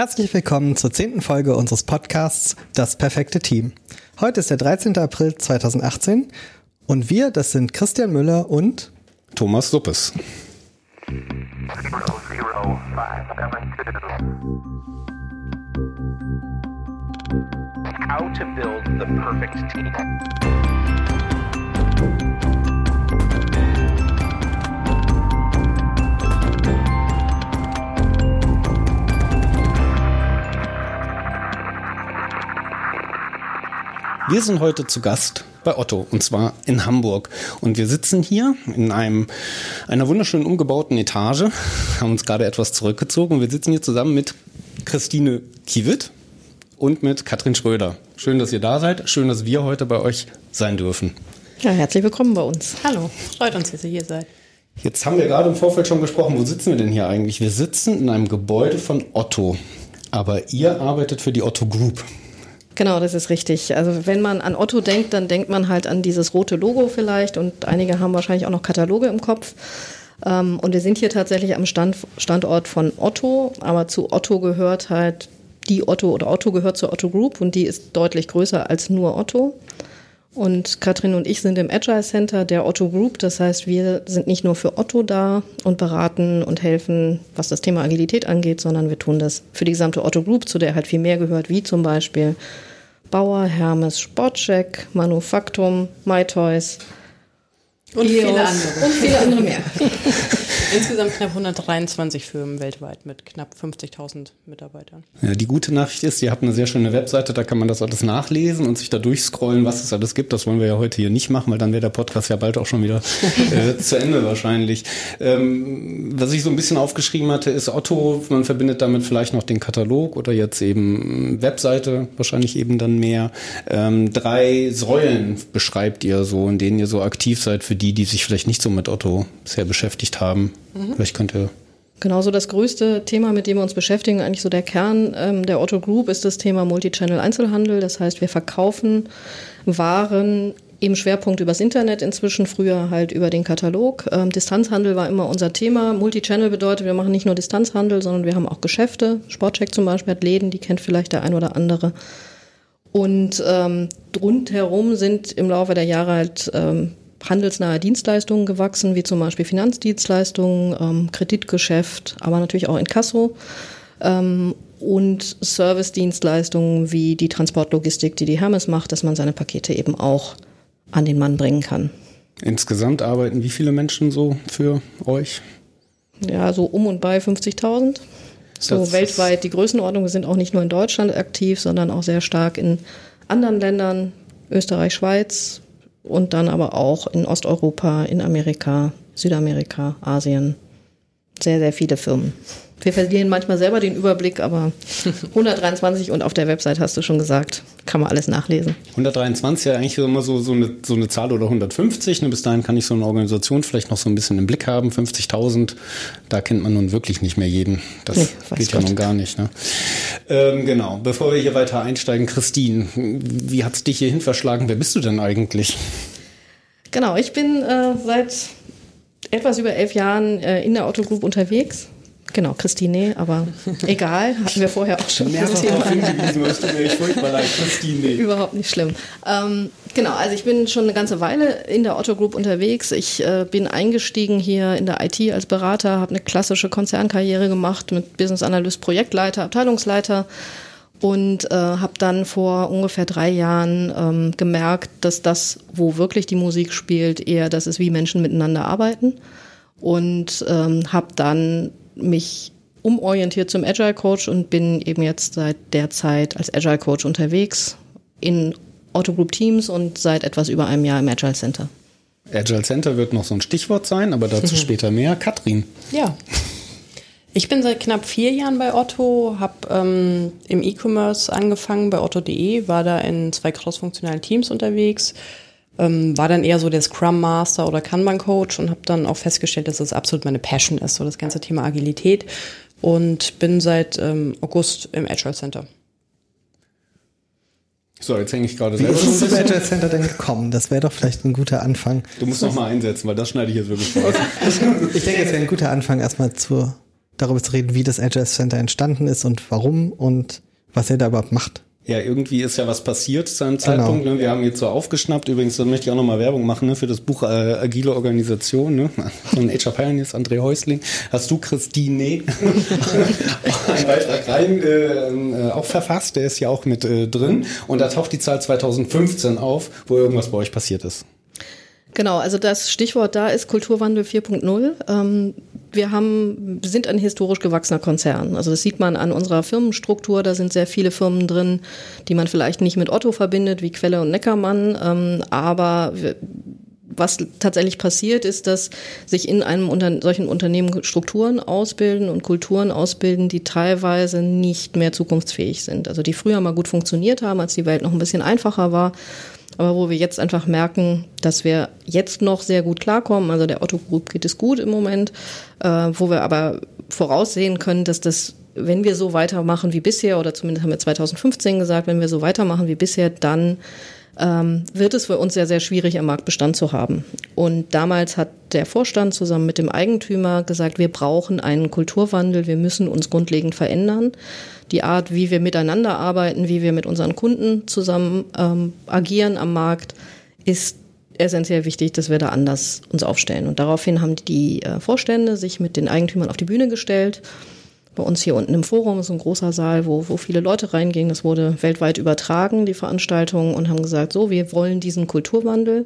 Herzlich willkommen zur zehnten Folge unseres Podcasts Das perfekte Team. Heute ist der 13. April 2018 und wir, das sind Christian Müller und Thomas Suppes. How to build the perfect team. Wir sind heute zu Gast bei Otto und zwar in Hamburg. Und wir sitzen hier in einem, einer wunderschönen umgebauten Etage, haben uns gerade etwas zurückgezogen und wir sitzen hier zusammen mit Christine Kiewit und mit Katrin Schröder. Schön, dass ihr da seid. Schön, dass wir heute bei euch sein dürfen. Ja, herzlich willkommen bei uns. Hallo, freut uns, dass ihr hier seid. Jetzt haben wir gerade im Vorfeld schon gesprochen, wo sitzen wir denn hier eigentlich? Wir sitzen in einem Gebäude von Otto. Aber ihr arbeitet für die Otto Group. Genau, das ist richtig. Also wenn man an Otto denkt, dann denkt man halt an dieses rote Logo vielleicht und einige haben wahrscheinlich auch noch Kataloge im Kopf. Ähm, und wir sind hier tatsächlich am Stand, Standort von Otto, aber zu Otto gehört halt die Otto oder Otto gehört zur Otto Group und die ist deutlich größer als nur Otto. Und Katrin und ich sind im Agile Center der Otto Group. Das heißt, wir sind nicht nur für Otto da und beraten und helfen, was das Thema Agilität angeht, sondern wir tun das für die gesamte Otto Group, zu der halt viel mehr gehört, wie zum Beispiel Bauer, Hermes, Sportcheck, Manufaktum, MyToys. Und Eos viele andere. Und viele andere mehr. Insgesamt knapp 123 Firmen weltweit mit knapp 50.000 Mitarbeitern. Ja, die gute Nachricht ist, ihr habt eine sehr schöne Webseite, da kann man das alles nachlesen und sich da durchscrollen, was es alles gibt. Das wollen wir ja heute hier nicht machen, weil dann wäre der Podcast ja bald auch schon wieder äh, zu Ende wahrscheinlich. Ähm, was ich so ein bisschen aufgeschrieben hatte, ist Otto, man verbindet damit vielleicht noch den Katalog oder jetzt eben Webseite, wahrscheinlich eben dann mehr. Ähm, drei Säulen beschreibt ihr so, in denen ihr so aktiv seid für die, die sich vielleicht nicht so mit Otto bisher beschäftigt haben. Mhm. Vielleicht könnt ihr Genauso das größte Thema, mit dem wir uns beschäftigen, eigentlich so der Kern ähm, der Otto Group, ist das Thema Multichannel Einzelhandel. Das heißt, wir verkaufen Waren im Schwerpunkt übers Internet inzwischen, früher halt über den Katalog. Ähm, Distanzhandel war immer unser Thema. Multichannel bedeutet, wir machen nicht nur Distanzhandel, sondern wir haben auch Geschäfte. Sportcheck zum Beispiel hat Läden, die kennt vielleicht der ein oder andere. Und ähm, rundherum sind im Laufe der Jahre halt ähm, handelsnahe Dienstleistungen gewachsen, wie zum Beispiel Finanzdienstleistungen, ähm, Kreditgeschäft, aber natürlich auch Inkasso ähm, und Servicedienstleistungen wie die Transportlogistik, die die Hermes macht, dass man seine Pakete eben auch an den Mann bringen kann. Insgesamt arbeiten wie viele Menschen so für euch? Ja, so um und bei 50.000. So das weltweit die Größenordnung. Wir sind auch nicht nur in Deutschland aktiv, sondern auch sehr stark in anderen Ländern, Österreich, Schweiz, und dann aber auch in Osteuropa, in Amerika, Südamerika, Asien. Sehr, sehr viele Firmen. Wir verlieren manchmal selber den Überblick, aber 123 und auf der Website hast du schon gesagt, kann man alles nachlesen. 123 ja eigentlich immer so, so, eine, so eine Zahl oder 150. Ne? Bis dahin kann ich so eine Organisation vielleicht noch so ein bisschen im Blick haben. 50.000, da kennt man nun wirklich nicht mehr jeden. Das nee, geht ja nun gar nicht. Ne? Ähm, genau, bevor wir hier weiter einsteigen, Christine, wie hat es dich hierhin verschlagen? Wer bist du denn eigentlich? Genau, ich bin äh, seit etwas über elf Jahren äh, in der Otto Group unterwegs Genau, Christine, aber egal, hatten wir vorher auch schon. Mehrfach darauf hingewiesen, es tut mir echt furchtbar leid, Christine. Überhaupt nicht schlimm. Ähm, genau, also ich bin schon eine ganze Weile in der Otto Group unterwegs. Ich äh, bin eingestiegen hier in der IT als Berater, habe eine klassische Konzernkarriere gemacht mit Business Analyst, Projektleiter, Abteilungsleiter und äh, habe dann vor ungefähr drei Jahren ähm, gemerkt, dass das, wo wirklich die Musik spielt, eher das ist, wie Menschen miteinander arbeiten und ähm, habe dann mich umorientiert zum Agile Coach und bin eben jetzt seit der Zeit als Agile Coach unterwegs in Auto Group Teams und seit etwas über einem Jahr im Agile Center. Agile Center wird noch so ein Stichwort sein, aber dazu später mehr. Katrin. Ja. Ich bin seit knapp vier Jahren bei Otto, habe ähm, im E-Commerce angefangen bei otto.de, war da in zwei crossfunktionalen Teams unterwegs, ähm, war dann eher so der Scrum Master oder Kanban Coach und habe dann auch festgestellt, dass das absolut meine Passion ist, so das ganze Thema Agilität und bin seit ähm, August im Agile Center. So, jetzt hänge ich gerade selber. Wie ist zum Agile Center denn gekommen? Das wäre doch vielleicht ein guter Anfang. Du musst noch mal einsetzen, weil das schneide ich jetzt wirklich raus. ich denke, es wäre ein guter Anfang erstmal zur darüber zu reden, wie das Agile Center entstanden ist und warum und was er da überhaupt macht. Ja, irgendwie ist ja was passiert zu einem Zeitpunkt. Genau. Ne? Wir haben jetzt so aufgeschnappt. Übrigens, da möchte ich auch nochmal Werbung machen ne? für das Buch äh, Agile Organisation ne? von HR Pioneers, André Häusling. Hast du Christine einen Beitrag rein äh, äh, auch verfasst? Der ist ja auch mit äh, drin. Und da taucht die Zahl 2015 auf, wo irgendwas bei euch passiert ist. Genau, also das Stichwort da ist Kulturwandel 4.0. Ähm, wir haben, sind ein historisch gewachsener Konzern. Also das sieht man an unserer Firmenstruktur. Da sind sehr viele Firmen drin, die man vielleicht nicht mit Otto verbindet, wie Quelle und Neckermann. Ähm, aber was tatsächlich passiert, ist, dass sich in einem unter solchen Unternehmen Strukturen ausbilden und Kulturen ausbilden, die teilweise nicht mehr zukunftsfähig sind. Also die früher mal gut funktioniert haben, als die Welt noch ein bisschen einfacher war aber wo wir jetzt einfach merken, dass wir jetzt noch sehr gut klarkommen. Also der Otto Group geht es gut im Moment, äh, wo wir aber voraussehen können, dass das wenn wir so weitermachen wie bisher, oder zumindest haben wir 2015 gesagt, wenn wir so weitermachen wie bisher, dann ähm, wird es für uns sehr, sehr schwierig, am Markt Bestand zu haben. Und damals hat der Vorstand zusammen mit dem Eigentümer gesagt, wir brauchen einen Kulturwandel, wir müssen uns grundlegend verändern die Art, wie wir miteinander arbeiten, wie wir mit unseren Kunden zusammen ähm, agieren am Markt, ist essentiell wichtig, dass wir da anders uns aufstellen. Und daraufhin haben die äh, Vorstände sich mit den Eigentümern auf die Bühne gestellt. Bei uns hier unten im Forum ist ein großer Saal, wo, wo viele Leute reingingen. Das wurde weltweit übertragen, die Veranstaltung, und haben gesagt, so, wir wollen diesen Kulturwandel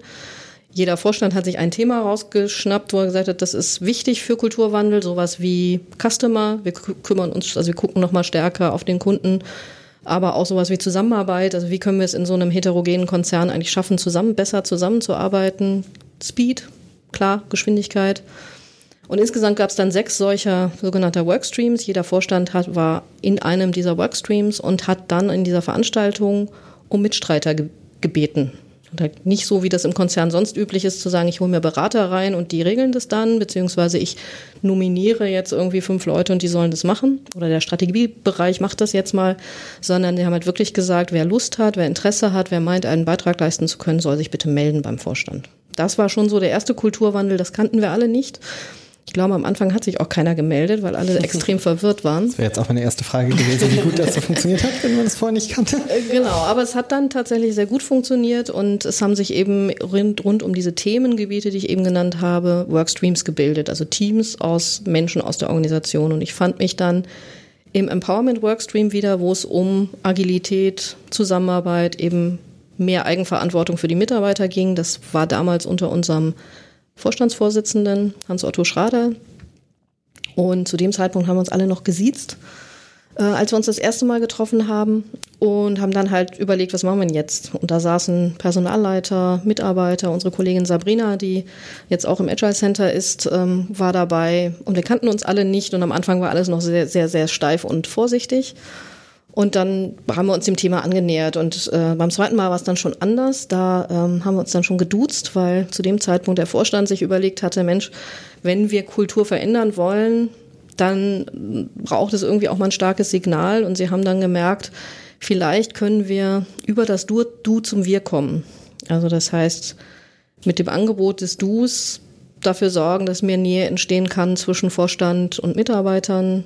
jeder Vorstand hat sich ein Thema rausgeschnappt, wo er gesagt hat, das ist wichtig für Kulturwandel, sowas wie Customer. Wir kümmern uns, also wir gucken nochmal stärker auf den Kunden, aber auch sowas wie Zusammenarbeit. Also wie können wir es in so einem heterogenen Konzern eigentlich schaffen, zusammen besser zusammenzuarbeiten? Speed, klar, Geschwindigkeit. Und insgesamt gab es dann sechs solcher sogenannter Workstreams. Jeder Vorstand hat, war in einem dieser Workstreams und hat dann in dieser Veranstaltung um Mitstreiter ge gebeten. Und halt nicht so, wie das im Konzern sonst üblich ist, zu sagen, ich hole mir Berater rein und die regeln das dann, beziehungsweise ich nominiere jetzt irgendwie fünf Leute und die sollen das machen. Oder der Strategiebereich macht das jetzt mal, sondern die haben halt wirklich gesagt, wer Lust hat, wer Interesse hat, wer meint, einen Beitrag leisten zu können, soll sich bitte melden beim Vorstand. Das war schon so der erste Kulturwandel, das kannten wir alle nicht. Ich glaube, am Anfang hat sich auch keiner gemeldet, weil alle extrem verwirrt waren. Das wäre jetzt auch meine erste Frage gewesen, wie gut das so funktioniert hat, wenn man das vorher nicht kannte. Äh, genau, aber es hat dann tatsächlich sehr gut funktioniert und es haben sich eben rund, rund um diese Themengebiete, die ich eben genannt habe, Workstreams gebildet, also Teams aus Menschen aus der Organisation. Und ich fand mich dann im Empowerment Workstream wieder, wo es um Agilität, Zusammenarbeit, eben mehr Eigenverantwortung für die Mitarbeiter ging. Das war damals unter unserem Vorstandsvorsitzenden Hans-Otto Schrader. Und zu dem Zeitpunkt haben wir uns alle noch gesiezt, äh, als wir uns das erste Mal getroffen haben und haben dann halt überlegt, was machen wir denn jetzt? Und da saßen Personalleiter, Mitarbeiter, unsere Kollegin Sabrina, die jetzt auch im Agile Center ist, ähm, war dabei. Und wir kannten uns alle nicht und am Anfang war alles noch sehr, sehr, sehr steif und vorsichtig. Und dann haben wir uns dem Thema angenähert. Und äh, beim zweiten Mal war es dann schon anders. Da ähm, haben wir uns dann schon geduzt, weil zu dem Zeitpunkt der Vorstand sich überlegt hatte, Mensch, wenn wir Kultur verändern wollen, dann braucht es irgendwie auch mal ein starkes Signal. Und sie haben dann gemerkt, vielleicht können wir über das Du, du zum Wir kommen. Also das heißt, mit dem Angebot des Dus dafür sorgen, dass mehr Nähe entstehen kann zwischen Vorstand und Mitarbeitern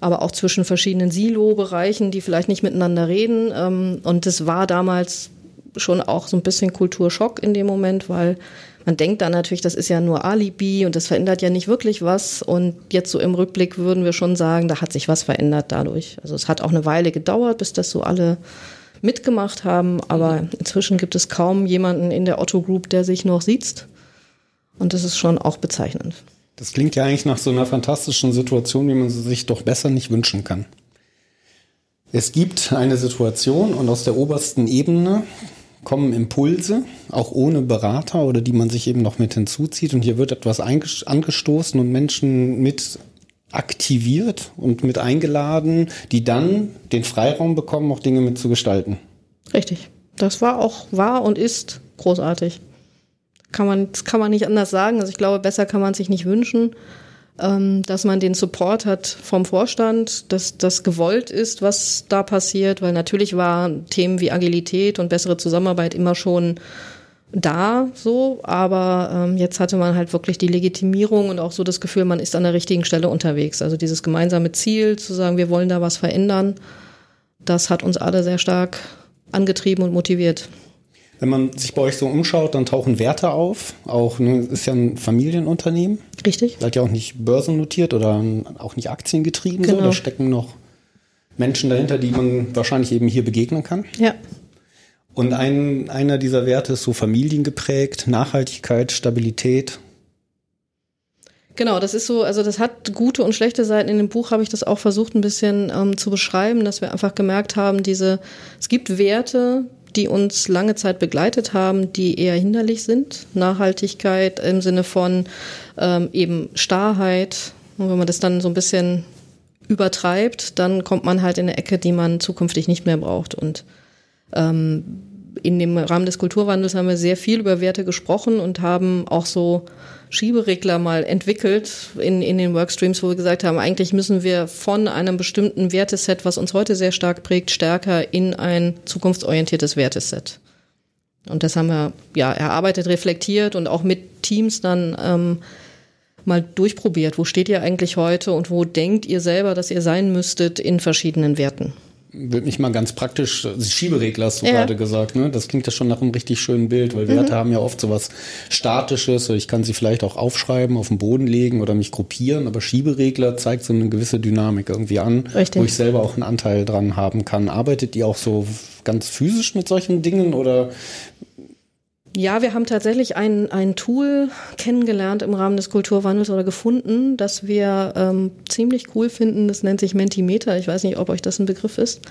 aber auch zwischen verschiedenen Silo-Bereichen, die vielleicht nicht miteinander reden. Ähm, und das war damals schon auch so ein bisschen Kulturschock in dem Moment, weil man denkt dann natürlich, das ist ja nur Alibi und das verändert ja nicht wirklich was. Und jetzt so im Rückblick würden wir schon sagen, da hat sich was verändert dadurch. Also es hat auch eine Weile gedauert, bis das so alle mitgemacht haben, aber inzwischen gibt es kaum jemanden in der Otto Group, der sich noch sieht. Und das ist schon auch bezeichnend. Das klingt ja eigentlich nach so einer fantastischen Situation, wie man sie sich doch besser nicht wünschen kann. Es gibt eine Situation und aus der obersten Ebene kommen Impulse, auch ohne Berater oder die man sich eben noch mit hinzuzieht. Und hier wird etwas angestoßen und Menschen mit aktiviert und mit eingeladen, die dann den Freiraum bekommen, auch Dinge mit zu gestalten. Richtig. Das war auch, war und ist großartig kann man, das kann man nicht anders sagen. Also ich glaube, besser kann man sich nicht wünschen, ähm, dass man den Support hat vom Vorstand, dass das gewollt ist, was da passiert, weil natürlich waren Themen wie Agilität und bessere Zusammenarbeit immer schon da so, aber ähm, jetzt hatte man halt wirklich die Legitimierung und auch so das Gefühl, man ist an der richtigen Stelle unterwegs. Also dieses gemeinsame Ziel, zu sagen, wir wollen da was verändern, das hat uns alle sehr stark angetrieben und motiviert. Wenn man sich bei euch so umschaut, dann tauchen Werte auf. Auch ne, ist ja ein Familienunternehmen. Richtig. Seid ja auch nicht börsennotiert oder auch nicht aktiengetrieben. Genau. So. Da stecken noch Menschen dahinter, die man wahrscheinlich eben hier begegnen kann. Ja. Und ein, einer dieser Werte ist so familiengeprägt, Nachhaltigkeit, Stabilität. Genau, das ist so, also das hat gute und schlechte Seiten. In dem Buch habe ich das auch versucht, ein bisschen ähm, zu beschreiben, dass wir einfach gemerkt haben, diese, es gibt Werte, die uns lange Zeit begleitet haben, die eher hinderlich sind. Nachhaltigkeit im Sinne von ähm, eben Starrheit. Und wenn man das dann so ein bisschen übertreibt, dann kommt man halt in eine Ecke, die man zukünftig nicht mehr braucht. Und ähm, in dem Rahmen des Kulturwandels haben wir sehr viel über Werte gesprochen und haben auch so Schieberegler mal entwickelt in, in den Workstreams, wo wir gesagt haben, eigentlich müssen wir von einem bestimmten Werteset, was uns heute sehr stark prägt, stärker in ein zukunftsorientiertes Werteset. Und das haben wir ja erarbeitet, reflektiert und auch mit Teams dann ähm, mal durchprobiert. Wo steht ihr eigentlich heute und wo denkt ihr selber, dass ihr sein müsstet in verschiedenen Werten? Würde mich mal ganz praktisch, Schieberegler hast du ja. gerade gesagt, ne? Das klingt ja schon nach einem richtig schönen Bild, weil Werte mhm. haben ja oft so was Statisches, ich kann sie vielleicht auch aufschreiben, auf den Boden legen oder mich gruppieren, aber Schieberegler zeigt so eine gewisse Dynamik irgendwie an, richtig. wo ich selber auch einen Anteil dran haben kann. Arbeitet ihr auch so ganz physisch mit solchen Dingen oder ja, wir haben tatsächlich ein, ein Tool kennengelernt im Rahmen des Kulturwandels oder gefunden, das wir ähm, ziemlich cool finden. Das nennt sich Mentimeter. Ich weiß nicht, ob euch das ein Begriff ist.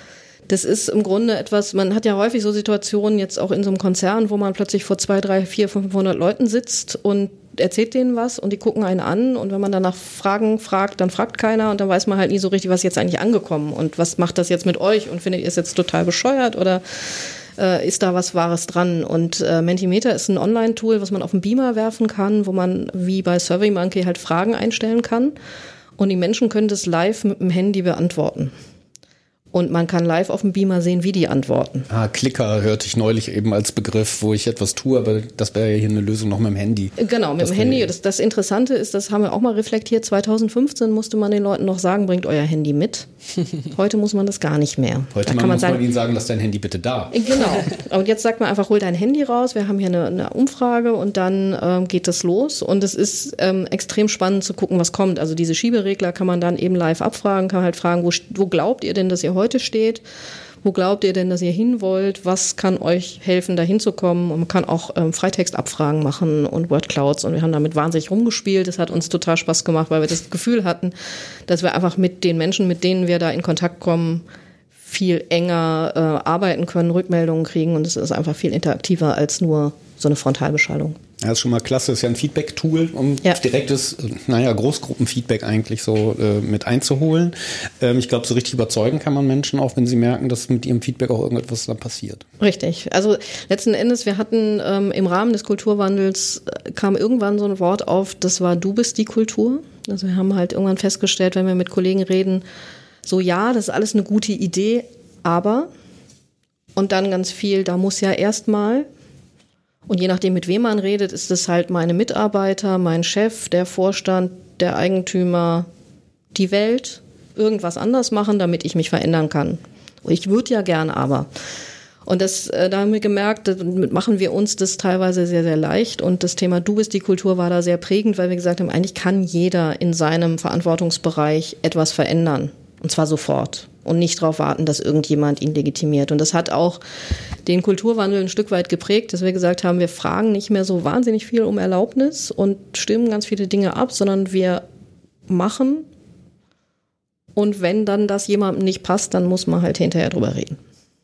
Das ist im Grunde etwas, man hat ja häufig so Situationen jetzt auch in so einem Konzern, wo man plötzlich vor zwei, drei, vier, 500 Leuten sitzt und erzählt denen was und die gucken einen an und wenn man danach Fragen fragt, dann fragt keiner und dann weiß man halt nie so richtig, was jetzt eigentlich angekommen und was macht das jetzt mit euch und findet ihr es jetzt total bescheuert oder äh, ist da was Wahres dran. Und äh, Mentimeter ist ein Online-Tool, was man auf den Beamer werfen kann, wo man wie bei SurveyMonkey halt Fragen einstellen kann. Und die Menschen können das live mit dem Handy beantworten und man kann live auf dem Beamer sehen, wie die antworten. Ah, Klicker hörte ich neulich eben als Begriff, wo ich etwas tue, aber das wäre ja hier eine Lösung noch mit dem Handy. Genau, mit dem Handy. Das, das Interessante ist, das haben wir auch mal reflektiert, 2015 musste man den Leuten noch sagen, bringt euer Handy mit. Heute muss man das gar nicht mehr. Heute da kann man muss sagen, man ihnen sagen, lass dein Handy bitte da. Äh, genau. Und jetzt sagt man einfach, hol dein Handy raus, wir haben hier eine, eine Umfrage und dann ähm, geht das los. Und es ist ähm, extrem spannend zu gucken, was kommt. Also diese Schieberegler kann man dann eben live abfragen, kann halt fragen, wo, wo glaubt ihr denn, dass ihr heute heute steht. Wo glaubt ihr denn, dass ihr hin wollt? Was kann euch helfen, da hinzukommen? Und man kann auch ähm, Freitextabfragen machen und Wordclouds. Und wir haben damit wahnsinnig rumgespielt. Das hat uns total Spaß gemacht, weil wir das Gefühl hatten, dass wir einfach mit den Menschen, mit denen wir da in Kontakt kommen, viel enger äh, arbeiten können, Rückmeldungen kriegen. Und es ist einfach viel interaktiver als nur so eine Frontalbeschallung. Ja, ist schon mal klasse. Ist ja ein Feedback-Tool, um ja. direktes, naja, Großgruppenfeedback eigentlich so äh, mit einzuholen. Ähm, ich glaube, so richtig überzeugen kann man Menschen auch, wenn sie merken, dass mit ihrem Feedback auch irgendetwas dann passiert. Richtig. Also letzten Endes, wir hatten ähm, im Rahmen des Kulturwandels äh, kam irgendwann so ein Wort auf, das war du bist die Kultur. Also wir haben halt irgendwann festgestellt, wenn wir mit Kollegen reden, so ja, das ist alles eine gute Idee, aber und dann ganz viel, da muss ja erstmal und je nachdem, mit wem man redet, ist es halt meine Mitarbeiter, mein Chef, der Vorstand, der Eigentümer, die Welt, irgendwas anders machen, damit ich mich verändern kann. Ich würde ja gern, aber. Und das, äh, da haben wir gemerkt, damit machen wir uns das teilweise sehr, sehr leicht. Und das Thema Du bist die Kultur war da sehr prägend, weil wir gesagt haben, eigentlich kann jeder in seinem Verantwortungsbereich etwas verändern. Und zwar sofort und nicht darauf warten, dass irgendjemand ihn legitimiert. Und das hat auch den Kulturwandel ein Stück weit geprägt, dass wir gesagt haben, wir fragen nicht mehr so wahnsinnig viel um Erlaubnis und stimmen ganz viele Dinge ab, sondern wir machen. Und wenn dann das jemandem nicht passt, dann muss man halt hinterher drüber reden.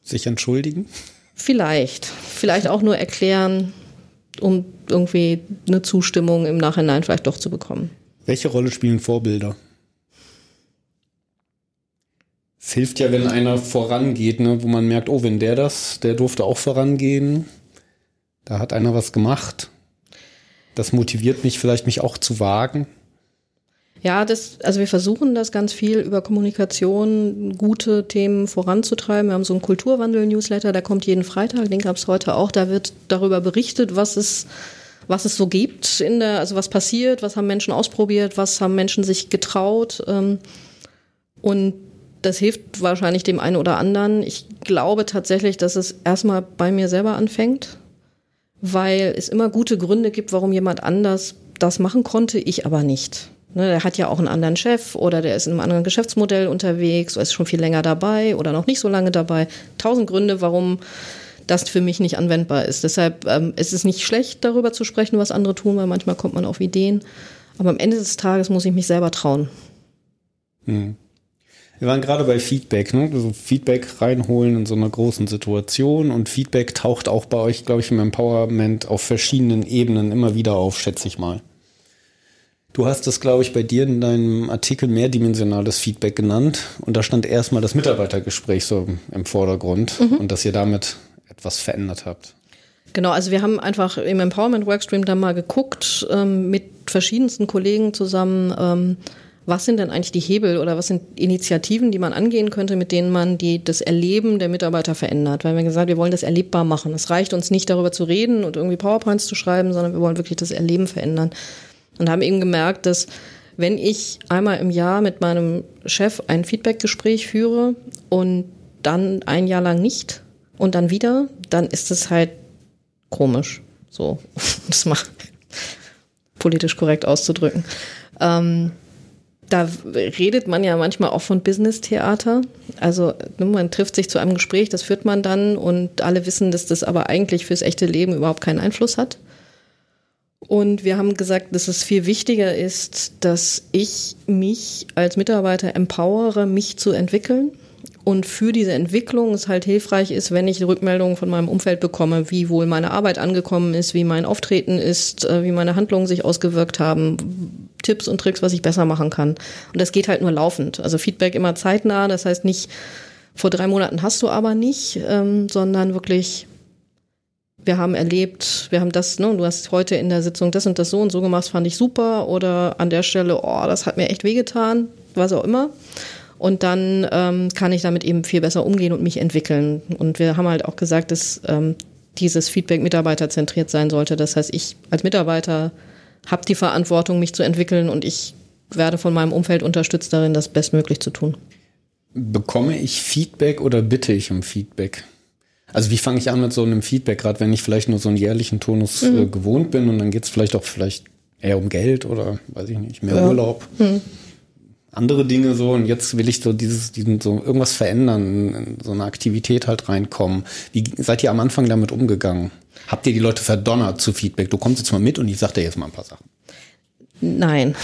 Sich entschuldigen? Vielleicht. Vielleicht auch nur erklären, um irgendwie eine Zustimmung im Nachhinein vielleicht doch zu bekommen. Welche Rolle spielen Vorbilder? Es hilft ja, wenn einer vorangeht, ne, wo man merkt, oh, wenn der das, der durfte auch vorangehen, da hat einer was gemacht. Das motiviert mich vielleicht, mich auch zu wagen. Ja, das, also wir versuchen das ganz viel über Kommunikation, gute Themen voranzutreiben. Wir haben so einen Kulturwandel-Newsletter, der kommt jeden Freitag, den gab es heute auch. Da wird darüber berichtet, was es, was es so gibt in der, also was passiert, was haben Menschen ausprobiert, was haben Menschen sich getraut. Ähm, und das hilft wahrscheinlich dem einen oder anderen. Ich glaube tatsächlich, dass es erstmal bei mir selber anfängt, weil es immer gute Gründe gibt, warum jemand anders das machen konnte, ich aber nicht. Ne, der hat ja auch einen anderen Chef oder der ist in einem anderen Geschäftsmodell unterwegs oder ist schon viel länger dabei oder noch nicht so lange dabei. Tausend Gründe, warum das für mich nicht anwendbar ist. Deshalb ähm, ist es nicht schlecht, darüber zu sprechen, was andere tun, weil manchmal kommt man auf Ideen. Aber am Ende des Tages muss ich mich selber trauen. Hm. Wir waren gerade bei Feedback, ne? Also Feedback reinholen in so einer großen Situation und Feedback taucht auch bei euch, glaube ich, im Empowerment auf verschiedenen Ebenen immer wieder auf, schätze ich mal. Du hast das, glaube ich, bei dir in deinem Artikel mehrdimensionales Feedback genannt und da stand erstmal das Mitarbeitergespräch so im Vordergrund mhm. und dass ihr damit etwas verändert habt. Genau, also wir haben einfach im Empowerment Workstream da mal geguckt, ähm, mit verschiedensten Kollegen zusammen, ähm, was sind denn eigentlich die Hebel oder was sind Initiativen, die man angehen könnte, mit denen man die, das Erleben der Mitarbeiter verändert? Weil wir gesagt, wir wollen das erlebbar machen. Es reicht uns nicht darüber zu reden und irgendwie PowerPoints zu schreiben, sondern wir wollen wirklich das Erleben verändern und haben eben gemerkt, dass wenn ich einmal im Jahr mit meinem Chef ein Feedbackgespräch führe und dann ein Jahr lang nicht und dann wieder, dann ist es halt komisch. So, das mal politisch korrekt auszudrücken. Ähm, da redet man ja manchmal auch von Business-Theater. Also ne, man trifft sich zu einem Gespräch, das führt man dann und alle wissen, dass das aber eigentlich fürs echte Leben überhaupt keinen Einfluss hat. Und wir haben gesagt, dass es viel wichtiger ist, dass ich mich als Mitarbeiter empowere, mich zu entwickeln. Und für diese Entwicklung es halt hilfreich ist, wenn ich Rückmeldungen von meinem Umfeld bekomme, wie wohl meine Arbeit angekommen ist, wie mein Auftreten ist, äh, wie meine Handlungen sich ausgewirkt haben, Tipps und Tricks, was ich besser machen kann. Und das geht halt nur laufend. Also Feedback immer zeitnah, das heißt nicht, vor drei Monaten hast du aber nicht, ähm, sondern wirklich wir haben erlebt, wir haben das, ne, du hast heute in der Sitzung das und das so und so gemacht, fand ich super oder an der Stelle, oh, das hat mir echt wehgetan, was auch immer. Und dann ähm, kann ich damit eben viel besser umgehen und mich entwickeln. Und wir haben halt auch gesagt, dass ähm, dieses Feedback mitarbeiterzentriert sein sollte. Das heißt, ich als Mitarbeiter habe die Verantwortung, mich zu entwickeln und ich werde von meinem Umfeld unterstützt darin, das bestmöglich zu tun. Bekomme ich Feedback oder bitte ich um Feedback? Also wie fange ich an mit so einem Feedback, gerade wenn ich vielleicht nur so einen jährlichen Tonus mhm. äh, gewohnt bin und dann geht es vielleicht auch vielleicht eher um Geld oder weiß ich nicht, mehr ja. Urlaub. Mhm. Andere Dinge so und jetzt will ich so dieses, diesen, so irgendwas verändern, in so eine Aktivität halt reinkommen. Wie seid ihr am Anfang damit umgegangen? Habt ihr die Leute verdonnert zu Feedback? Du kommst jetzt mal mit und ich sag dir jetzt mal ein paar Sachen. Nein.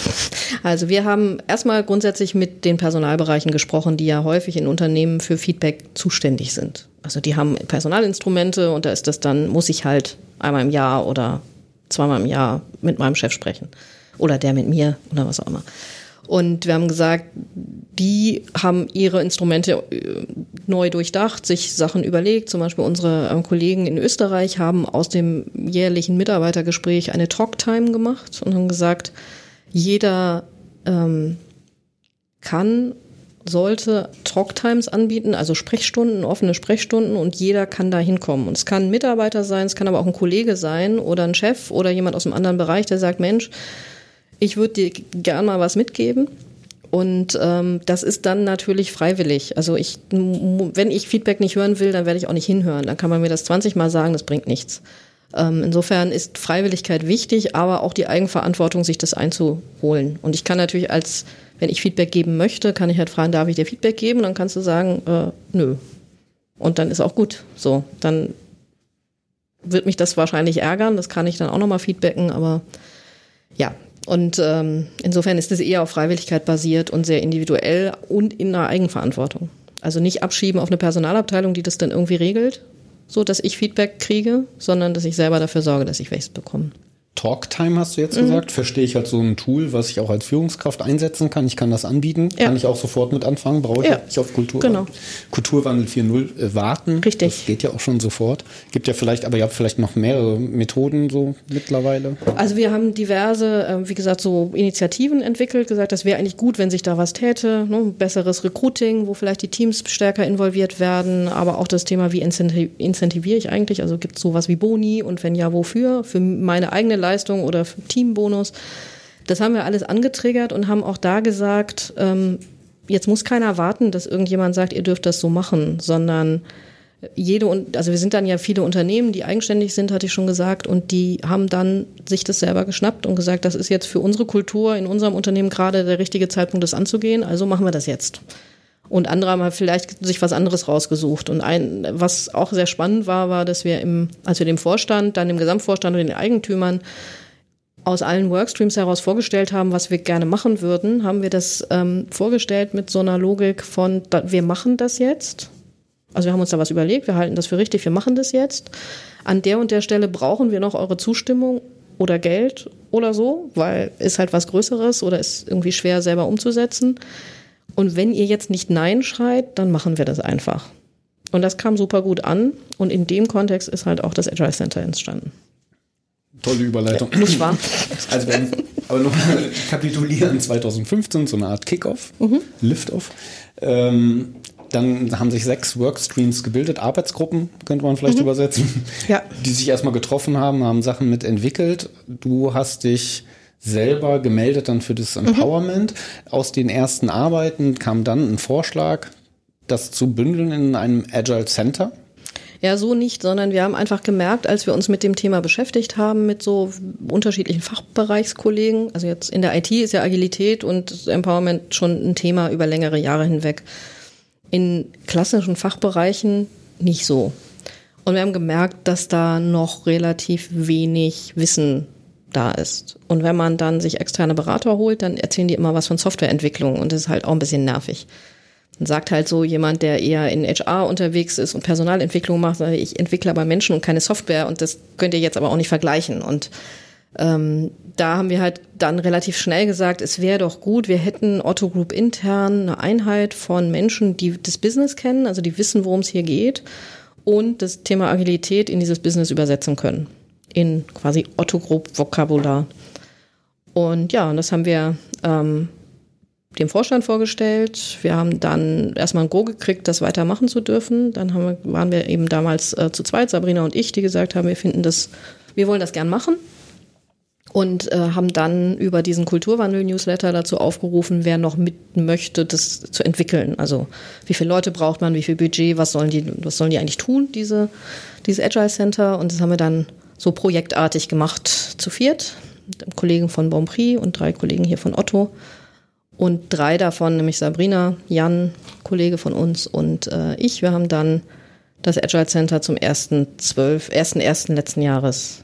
Also wir haben erstmal grundsätzlich mit den Personalbereichen gesprochen, die ja häufig in Unternehmen für Feedback zuständig sind. Also die haben Personalinstrumente und da ist das dann, muss ich halt einmal im Jahr oder zweimal im Jahr mit meinem Chef sprechen. Oder der mit mir oder was auch immer. Und wir haben gesagt, die haben ihre Instrumente äh, neu durchdacht, sich Sachen überlegt. Zum Beispiel unsere ähm, Kollegen in Österreich haben aus dem jährlichen Mitarbeitergespräch eine Talktime gemacht und haben gesagt, jeder ähm, kann, sollte Talktimes anbieten, also Sprechstunden, offene Sprechstunden und jeder kann da hinkommen. Und es kann ein Mitarbeiter sein, es kann aber auch ein Kollege sein oder ein Chef oder jemand aus einem anderen Bereich, der sagt, Mensch, ich würde dir gern mal was mitgeben. Und ähm, das ist dann natürlich freiwillig. Also ich, wenn ich Feedback nicht hören will, dann werde ich auch nicht hinhören. Dann kann man mir das 20 Mal sagen, das bringt nichts. Ähm, insofern ist Freiwilligkeit wichtig, aber auch die Eigenverantwortung, sich das einzuholen. Und ich kann natürlich als, wenn ich Feedback geben möchte, kann ich halt fragen, darf ich dir Feedback geben? Dann kannst du sagen, äh, nö. Und dann ist auch gut. So, dann wird mich das wahrscheinlich ärgern. Das kann ich dann auch nochmal feedbacken, aber ja, und ähm, insofern ist es eher auf Freiwilligkeit basiert und sehr individuell und in einer Eigenverantwortung. Also nicht abschieben auf eine Personalabteilung, die das dann irgendwie regelt, so dass ich Feedback kriege, sondern dass ich selber dafür sorge, dass ich welches bekomme. Talktime hast du jetzt mhm. gesagt. Verstehe ich halt so ein Tool, was ich auch als Führungskraft einsetzen kann. Ich kann das anbieten, ja. kann ich auch sofort mit anfangen, brauche ich ja. nicht auf Kultur genau. Kulturwandel 4.0 äh, warten. Richtig. Das geht ja auch schon sofort. Gibt ja vielleicht, aber ihr habt vielleicht noch mehrere Methoden so mittlerweile. Also wir haben diverse, äh, wie gesagt, so Initiativen entwickelt, gesagt, das wäre eigentlich gut, wenn sich da was täte. Ne? Besseres Recruiting, wo vielleicht die Teams stärker involviert werden, aber auch das Thema, wie incentiviere ich eigentlich? Also gibt es sowas wie Boni und wenn ja, wofür? Für meine eigene Leistung oder Teambonus. Das haben wir alles angetriggert und haben auch da gesagt, ähm, jetzt muss keiner warten, dass irgendjemand sagt, ihr dürft das so machen, sondern jede, also wir sind dann ja viele Unternehmen, die eigenständig sind, hatte ich schon gesagt, und die haben dann sich das selber geschnappt und gesagt, das ist jetzt für unsere Kultur in unserem Unternehmen gerade der richtige Zeitpunkt, das anzugehen, also machen wir das jetzt. Und andere haben halt vielleicht sich was anderes rausgesucht. Und ein, was auch sehr spannend war, war, dass wir im, als wir dem Vorstand, dann dem Gesamtvorstand und den Eigentümern aus allen Workstreams heraus vorgestellt haben, was wir gerne machen würden, haben wir das ähm, vorgestellt mit so einer Logik von, da, wir machen das jetzt. Also wir haben uns da was überlegt, wir halten das für richtig, wir machen das jetzt. An der und der Stelle brauchen wir noch eure Zustimmung oder Geld oder so, weil ist halt was Größeres oder ist irgendwie schwer selber umzusetzen. Und wenn ihr jetzt nicht Nein schreit, dann machen wir das einfach. Und das kam super gut an. Und in dem Kontext ist halt auch das Agile Center entstanden. Tolle Überleitung. Ja, nicht wahr? Also wenn, aber nochmal kapitulieren 2015, so eine Art Kickoff, mhm. Liftoff. Ähm, dann haben sich sechs Workstreams gebildet, Arbeitsgruppen könnte man vielleicht mhm. übersetzen, ja. die sich erstmal getroffen haben, haben Sachen mitentwickelt. Du hast dich selber gemeldet dann für das mhm. Empowerment. Mhm. Aus den ersten Arbeiten kam dann ein Vorschlag, das zu bündeln in einem Agile Center. Ja, so nicht, sondern wir haben einfach gemerkt, als wir uns mit dem Thema beschäftigt haben, mit so unterschiedlichen Fachbereichskollegen, also jetzt in der IT ist ja Agilität und Empowerment schon ein Thema über längere Jahre hinweg. In klassischen Fachbereichen nicht so. Und wir haben gemerkt, dass da noch relativ wenig Wissen da ist. Und wenn man dann sich externe Berater holt, dann erzählen die immer was von Softwareentwicklung und das ist halt auch ein bisschen nervig. Dann sagt halt so jemand, der eher in HR unterwegs ist und Personalentwicklung macht, ich entwickle aber Menschen und keine Software und das könnt ihr jetzt aber auch nicht vergleichen. Und ähm, da haben wir halt dann relativ schnell gesagt, es wäre doch gut, wir hätten Otto Group intern eine Einheit von Menschen, die das Business kennen, also die wissen, worum es hier geht und das Thema Agilität in dieses Business übersetzen können in quasi Otto Group Vokabular. Und ja, das haben wir ähm, dem Vorstand vorgestellt. Wir haben dann erstmal ein Go gekriegt, das weitermachen zu dürfen. Dann wir, waren wir eben damals äh, zu zweit, Sabrina und ich, die gesagt haben, wir finden das, wir wollen das gern machen. Und äh, haben dann über diesen Kulturwandel-Newsletter dazu aufgerufen, wer noch mit möchte, das zu entwickeln. Also wie viele Leute braucht man, wie viel Budget, was sollen die, was sollen die eigentlich tun, diese, dieses Agile Center. Und das haben wir dann so projektartig gemacht, zu viert. Mit Kollegen von Bonprix und drei Kollegen hier von Otto. Und drei davon, nämlich Sabrina, Jan, Kollege von uns und äh, ich, wir haben dann das Agile Center zum 1.12., 1.1. letzten Jahres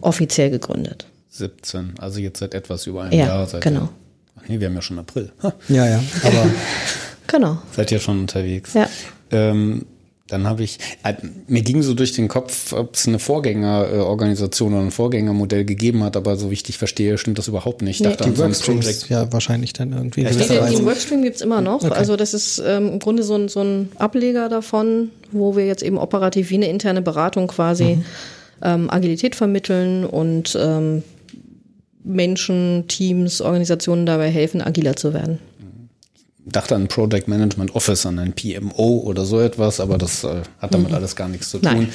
offiziell gegründet. 17, also jetzt seit etwas über einem ja, Jahr. Seit genau. ach nee, wir haben ja schon April. Ha. Ja, ja, aber genau. Seid ihr schon unterwegs. Ja. Ähm, dann habe ich, äh, mir ging so durch den Kopf, ob es eine Vorgängerorganisation oder ein Vorgängermodell gegeben hat, aber so wie ich dich verstehe, stimmt das überhaupt nicht. Ich nee. dachte, die Workstreams ja wahrscheinlich dann irgendwie. Ja, denke, den Workstream gibt's immer noch. Okay. Also das ist ähm, im Grunde so ein, so ein Ableger davon, wo wir jetzt eben operativ wie eine interne Beratung quasi mhm. ähm, Agilität vermitteln und ähm, Menschen, Teams, Organisationen dabei helfen, agiler zu werden dachte an Project Management Office, an ein PMO oder so etwas, aber das äh, hat damit mhm. alles gar nichts zu tun. Nein.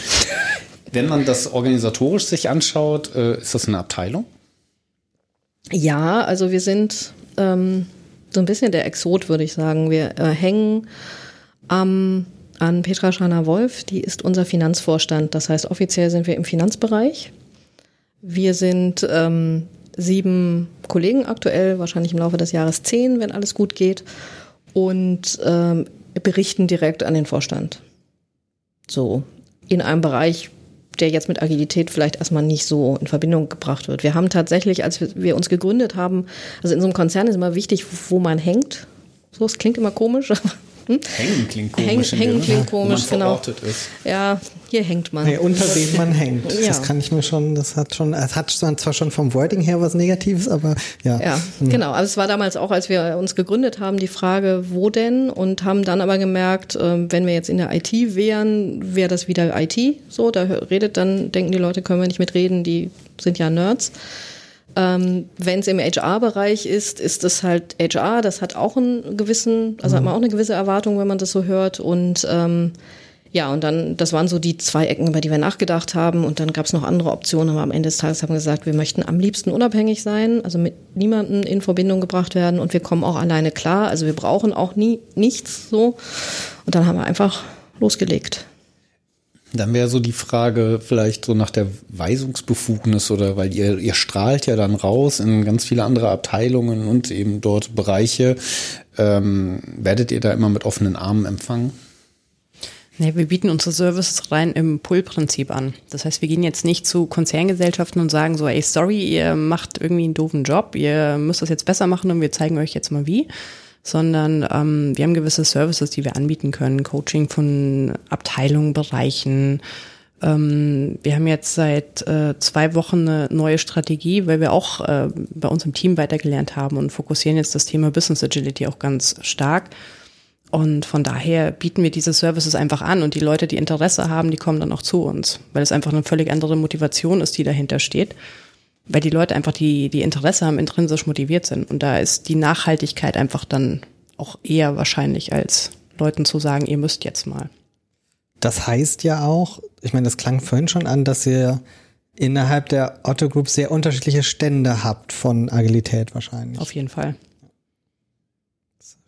Wenn man das organisatorisch sich anschaut, äh, ist das eine Abteilung? Ja, also wir sind ähm, so ein bisschen der Exot, würde ich sagen. Wir äh, hängen ähm, an Petra Schana-Wolf, die ist unser Finanzvorstand. Das heißt, offiziell sind wir im Finanzbereich. Wir sind ähm, sieben Kollegen aktuell, wahrscheinlich im Laufe des Jahres zehn, wenn alles gut geht und ähm, berichten direkt an den Vorstand. So, in einem Bereich, der jetzt mit Agilität vielleicht erstmal nicht so in Verbindung gebracht wird. Wir haben tatsächlich, als wir uns gegründet haben, also in so einem Konzern ist immer wichtig, wo man hängt. So, es klingt immer komisch, Hm? Hängen klingt komisch. Häng, hängen klingt komisch, man genau. verortet ist. Ja, hier hängt man. Nee, unter wem man hängt. Ja. Das kann ich mir schon, das hat schon, es hat zwar schon vom Wording her was Negatives, aber ja. Ja, genau. Also es war damals auch, als wir uns gegründet haben, die Frage, wo denn? Und haben dann aber gemerkt, ähm, wenn wir jetzt in der IT wären, wäre das wieder IT. So, da redet dann, denken die Leute, können wir nicht mitreden, die sind ja Nerds. Ähm, wenn es im HR-Bereich ist, ist es halt HR, das hat auch einen gewissen, also hat man auch eine gewisse Erwartung, wenn man das so hört. Und ähm, ja, und dann, das waren so die zwei Ecken, über die wir nachgedacht haben. Und dann gab es noch andere Optionen, aber am Ende des Tages haben wir gesagt, wir möchten am liebsten unabhängig sein, also mit niemandem in Verbindung gebracht werden und wir kommen auch alleine klar. Also wir brauchen auch nie nichts so. Und dann haben wir einfach losgelegt. Dann wäre so die Frage vielleicht so nach der Weisungsbefugnis oder weil ihr, ihr strahlt ja dann raus in ganz viele andere Abteilungen und eben dort Bereiche. Ähm, werdet ihr da immer mit offenen Armen empfangen? Nee, wir bieten unsere Services rein im Pull-Prinzip an. Das heißt, wir gehen jetzt nicht zu Konzerngesellschaften und sagen so, ey, sorry, ihr macht irgendwie einen doofen Job, ihr müsst das jetzt besser machen und wir zeigen euch jetzt mal wie. Sondern ähm, wir haben gewisse Services, die wir anbieten können. Coaching von Abteilungen, Bereichen. Ähm, wir haben jetzt seit äh, zwei Wochen eine neue Strategie, weil wir auch äh, bei uns im Team weitergelernt haben und fokussieren jetzt das Thema Business Agility auch ganz stark. Und von daher bieten wir diese Services einfach an und die Leute, die Interesse haben, die kommen dann auch zu uns, weil es einfach eine völlig andere Motivation ist, die dahinter steht. Weil die Leute einfach, die, die Interesse haben, intrinsisch motiviert sind. Und da ist die Nachhaltigkeit einfach dann auch eher wahrscheinlich, als Leuten zu sagen, ihr müsst jetzt mal. Das heißt ja auch, ich meine, das klang vorhin schon an, dass ihr innerhalb der Otto Group sehr unterschiedliche Stände habt von Agilität wahrscheinlich. Auf jeden Fall.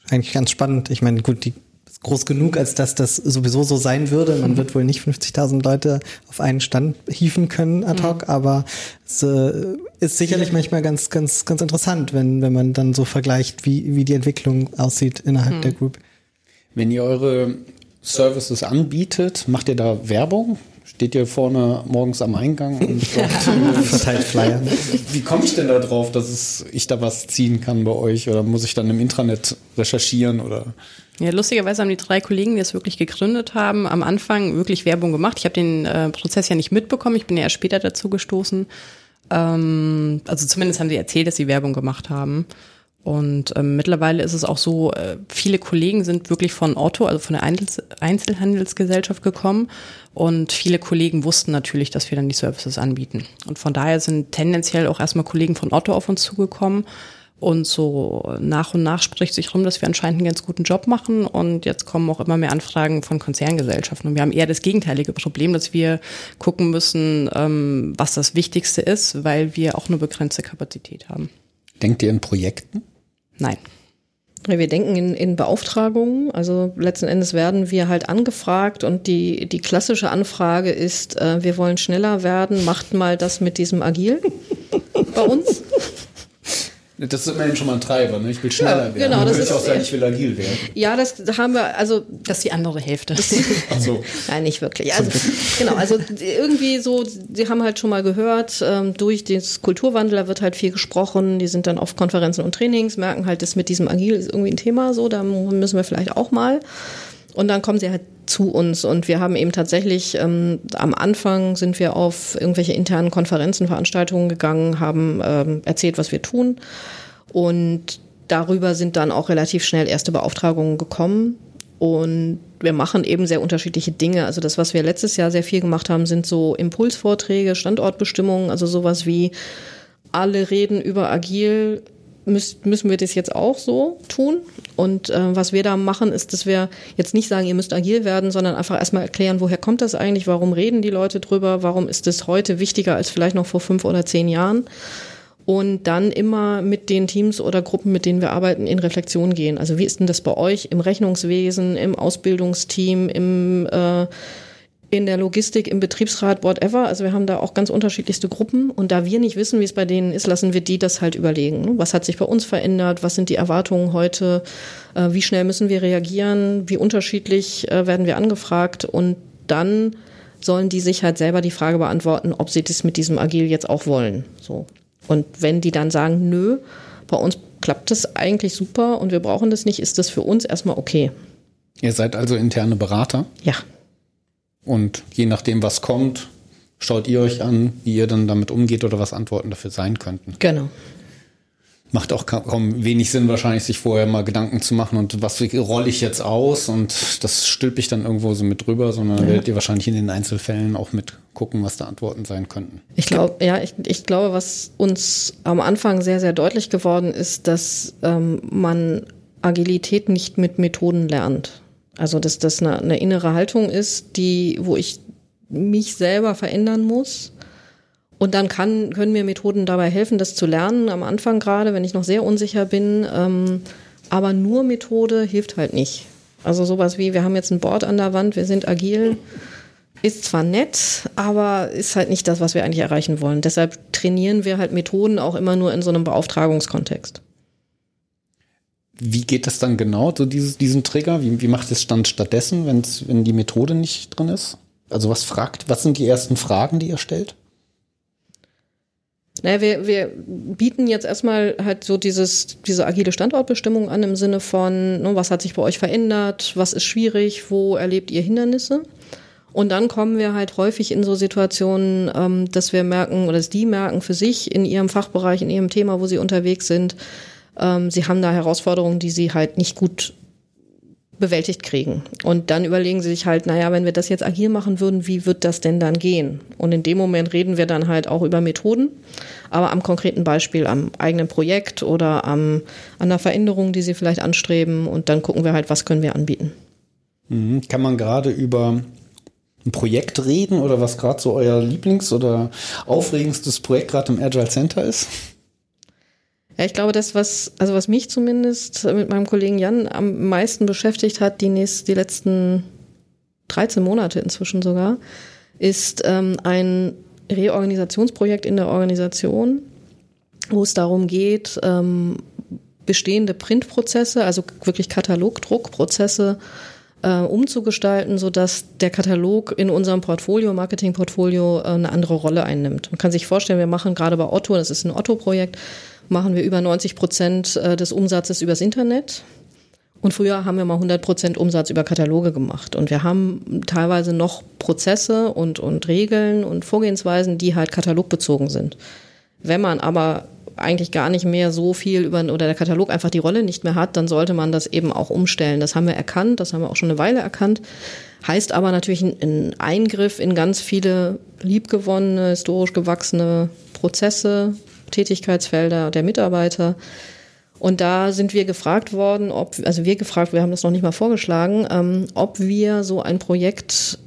Eigentlich ganz spannend. Ich meine, gut, die ist groß genug, als dass das sowieso so sein würde. Man wird wohl nicht 50.000 Leute auf einen Stand hieven können ad hoc, aber es äh, ist sicherlich manchmal ganz, ganz, ganz interessant, wenn, wenn man dann so vergleicht, wie, wie die Entwicklung aussieht innerhalb der Group. Wenn ihr eure Services anbietet, macht ihr da Werbung? Steht ihr vorne morgens am Eingang und dort, Verteilt Flyer. wie komme ich denn da drauf, dass es, ich da was ziehen kann bei euch? Oder muss ich dann im Intranet recherchieren oder? Ja, lustigerweise haben die drei Kollegen, die es wirklich gegründet haben, am Anfang wirklich Werbung gemacht. Ich habe den äh, Prozess ja nicht mitbekommen, ich bin ja erst später dazu gestoßen. Ähm, also zumindest haben sie erzählt, dass sie Werbung gemacht haben. Und ähm, mittlerweile ist es auch so, äh, viele Kollegen sind wirklich von Otto, also von der Einzel Einzelhandelsgesellschaft gekommen. Und viele Kollegen wussten natürlich, dass wir dann die Services anbieten. Und von daher sind tendenziell auch erstmal Kollegen von Otto auf uns zugekommen. Und so nach und nach spricht sich rum, dass wir anscheinend einen ganz guten Job machen. Und jetzt kommen auch immer mehr Anfragen von Konzerngesellschaften. Und wir haben eher das gegenteilige Problem, dass wir gucken müssen, ähm, was das Wichtigste ist, weil wir auch eine begrenzte Kapazität haben. Denkt ihr in Projekten? Nein. Wir denken in, in Beauftragungen. Also letzten Endes werden wir halt angefragt und die, die klassische Anfrage ist, äh, wir wollen schneller werden, macht mal das mit diesem Agil bei uns. Das ist immerhin schon mal ein Treiber, ne? Ich will schneller Ja, werden. genau, Dann das will ich ist- auch sagen, ich will agil werden. Ja, das haben wir, also Das ist die andere Hälfte. Ach so. Nein, nicht wirklich. Also genau, also irgendwie so, sie haben halt schon mal gehört, ähm, durch das Kulturwandel, da wird halt viel gesprochen, die sind dann auf Konferenzen und Trainings, merken halt, das mit diesem Agil ist irgendwie ein Thema, so, da müssen wir vielleicht auch mal. Und dann kommen sie halt zu uns und wir haben eben tatsächlich ähm, am Anfang sind wir auf irgendwelche internen Konferenzen, Veranstaltungen gegangen, haben ähm, erzählt, was wir tun und darüber sind dann auch relativ schnell erste Beauftragungen gekommen. Und wir machen eben sehr unterschiedliche Dinge. Also das, was wir letztes Jahr sehr viel gemacht haben, sind so Impulsvorträge, Standortbestimmungen, also sowas wie alle reden über agil. Müssen wir das jetzt auch so tun? Und äh, was wir da machen, ist, dass wir jetzt nicht sagen, ihr müsst agil werden, sondern einfach erstmal erklären, woher kommt das eigentlich, warum reden die Leute drüber, warum ist es heute wichtiger als vielleicht noch vor fünf oder zehn Jahren und dann immer mit den Teams oder Gruppen, mit denen wir arbeiten, in Reflexion gehen. Also wie ist denn das bei euch im Rechnungswesen, im Ausbildungsteam, im äh, in der Logistik, im Betriebsrat, whatever. Also wir haben da auch ganz unterschiedlichste Gruppen und da wir nicht wissen, wie es bei denen ist, lassen wir die das halt überlegen. ne? Was hat sich bei uns verändert? Was sind die Erwartungen heute? Äh, wie schnell müssen wir reagieren? Wie unterschiedlich äh, werden wir angefragt? Und dann sollen die sich halt selber die Frage beantworten, ob sie das mit diesem Agil jetzt auch wollen. So. Und wenn die dann sagen, nö, bei uns klappt das eigentlich super und wir brauchen das nicht, ist das für uns erstmal okay. Ihr seid also interne Berater? Ja. Und je nachdem, was kommt, schaut ihr euch an, wie ihr dann damit umgeht oder was Antworten dafür sein könnten. Genau. Macht auch kaum wenig Sinn, wahrscheinlich sich vorher mal Gedanken zu machen und was rolle ich jetzt aus und das stülpe ich dann irgendwo so mit drüber, sondern ja. werdet ihr wahrscheinlich in den Einzelfällen auch mit gucken, was da Antworten sein könnten. Ich glaube, ja, ich, ich glaube, was uns am Anfang sehr, sehr deutlich geworden ist, dass ähm, man Agilität nicht mit Methoden lernt. Also dass das eine, eine innere Haltung ist, die, wo ich mich selber verändern muss und dann kann, können mir Methoden dabei helfen, das zu lernen, am Anfang gerade, wenn ich noch sehr unsicher bin. Ähm, aber nur Methode hilft halt nicht. Also sowas wie, wir haben jetzt ein Board an der Wand, wir sind agil, ist zwar nett, aber ist halt nicht das, was wir eigentlich erreichen wollen. Deshalb trainieren wir halt Methoden auch immer nur in so einem Beauftragungskontext. Wie geht das dann genau, so dieses, diesen Trigger? Wie, wie macht es dann stattdessen, wenn's, wenn die Methode nicht drin ist? Also was fragt, was sind die ersten Fragen, die ihr stellt? Naja, wir, wir bieten jetzt erstmal halt so dieses, diese agile Standortbestimmung an im Sinne von, ne, was hat sich bei euch verändert, was ist schwierig, wo erlebt ihr Hindernisse? Und dann kommen wir halt häufig in so Situationen, ähm, dass wir merken oder dass die merken für sich in ihrem Fachbereich, in ihrem Thema, wo sie unterwegs sind, ähm, sie haben da Herausforderungen, die sie halt nicht gut bewältigt kriegen. Und dann überlegen sie sich halt, naja, wenn wir das jetzt agil machen würden, wie wird das denn dann gehen? Und in dem Moment reden wir dann halt auch über Methoden, aber am konkreten Beispiel, am eigenen Projekt oder am, an der Veränderung, die sie vielleicht anstreben. Und dann gucken wir halt, was können wir anbieten. Mhm. Kann man gerade über ein Projekt reden oder was gerade so euer Lieblings- oder aufregendstes Projekt gerade im Agile Center ist? Ja, ich glaube, das, was, also was mich zumindest mit meinem Kollegen Jan am meisten beschäftigt hat, die, nächst, die letzten 13 Monate inzwischen sogar, ist ähm, ein Reorganisationsprojekt in der Organisation, wo es darum geht, ähm, bestehende Printprozesse, also wirklich Katalogdruckprozesse, äh, umzugestalten, sodass der Katalog in unserem Portfolio, Marketingportfolio, äh, eine andere Rolle einnimmt. Man kann sich vorstellen, wir machen gerade bei Otto, das ist ein Otto-Projekt, machen wir über 90 Prozent äh, des Umsatzes übers Internet. Und früher haben wir mal 100 Prozent Umsatz über Kataloge gemacht. Und wir haben teilweise noch Prozesse und, und Regeln und Vorgehensweisen, die halt katalogbezogen sind. Wenn man aber eigentlich gar nicht mehr so viel über oder der Katalog einfach die Rolle nicht mehr hat, dann sollte man das eben auch umstellen. Das haben wir erkannt, das haben wir auch schon eine Weile erkannt. Heißt aber natürlich ein Eingriff in ganz viele liebgewonnene, historisch gewachsene Prozesse, Tätigkeitsfelder der Mitarbeiter. Und da sind wir gefragt worden, ob, also wir gefragt, wir haben das noch nicht mal vorgeschlagen, ähm, ob wir so ein Projekt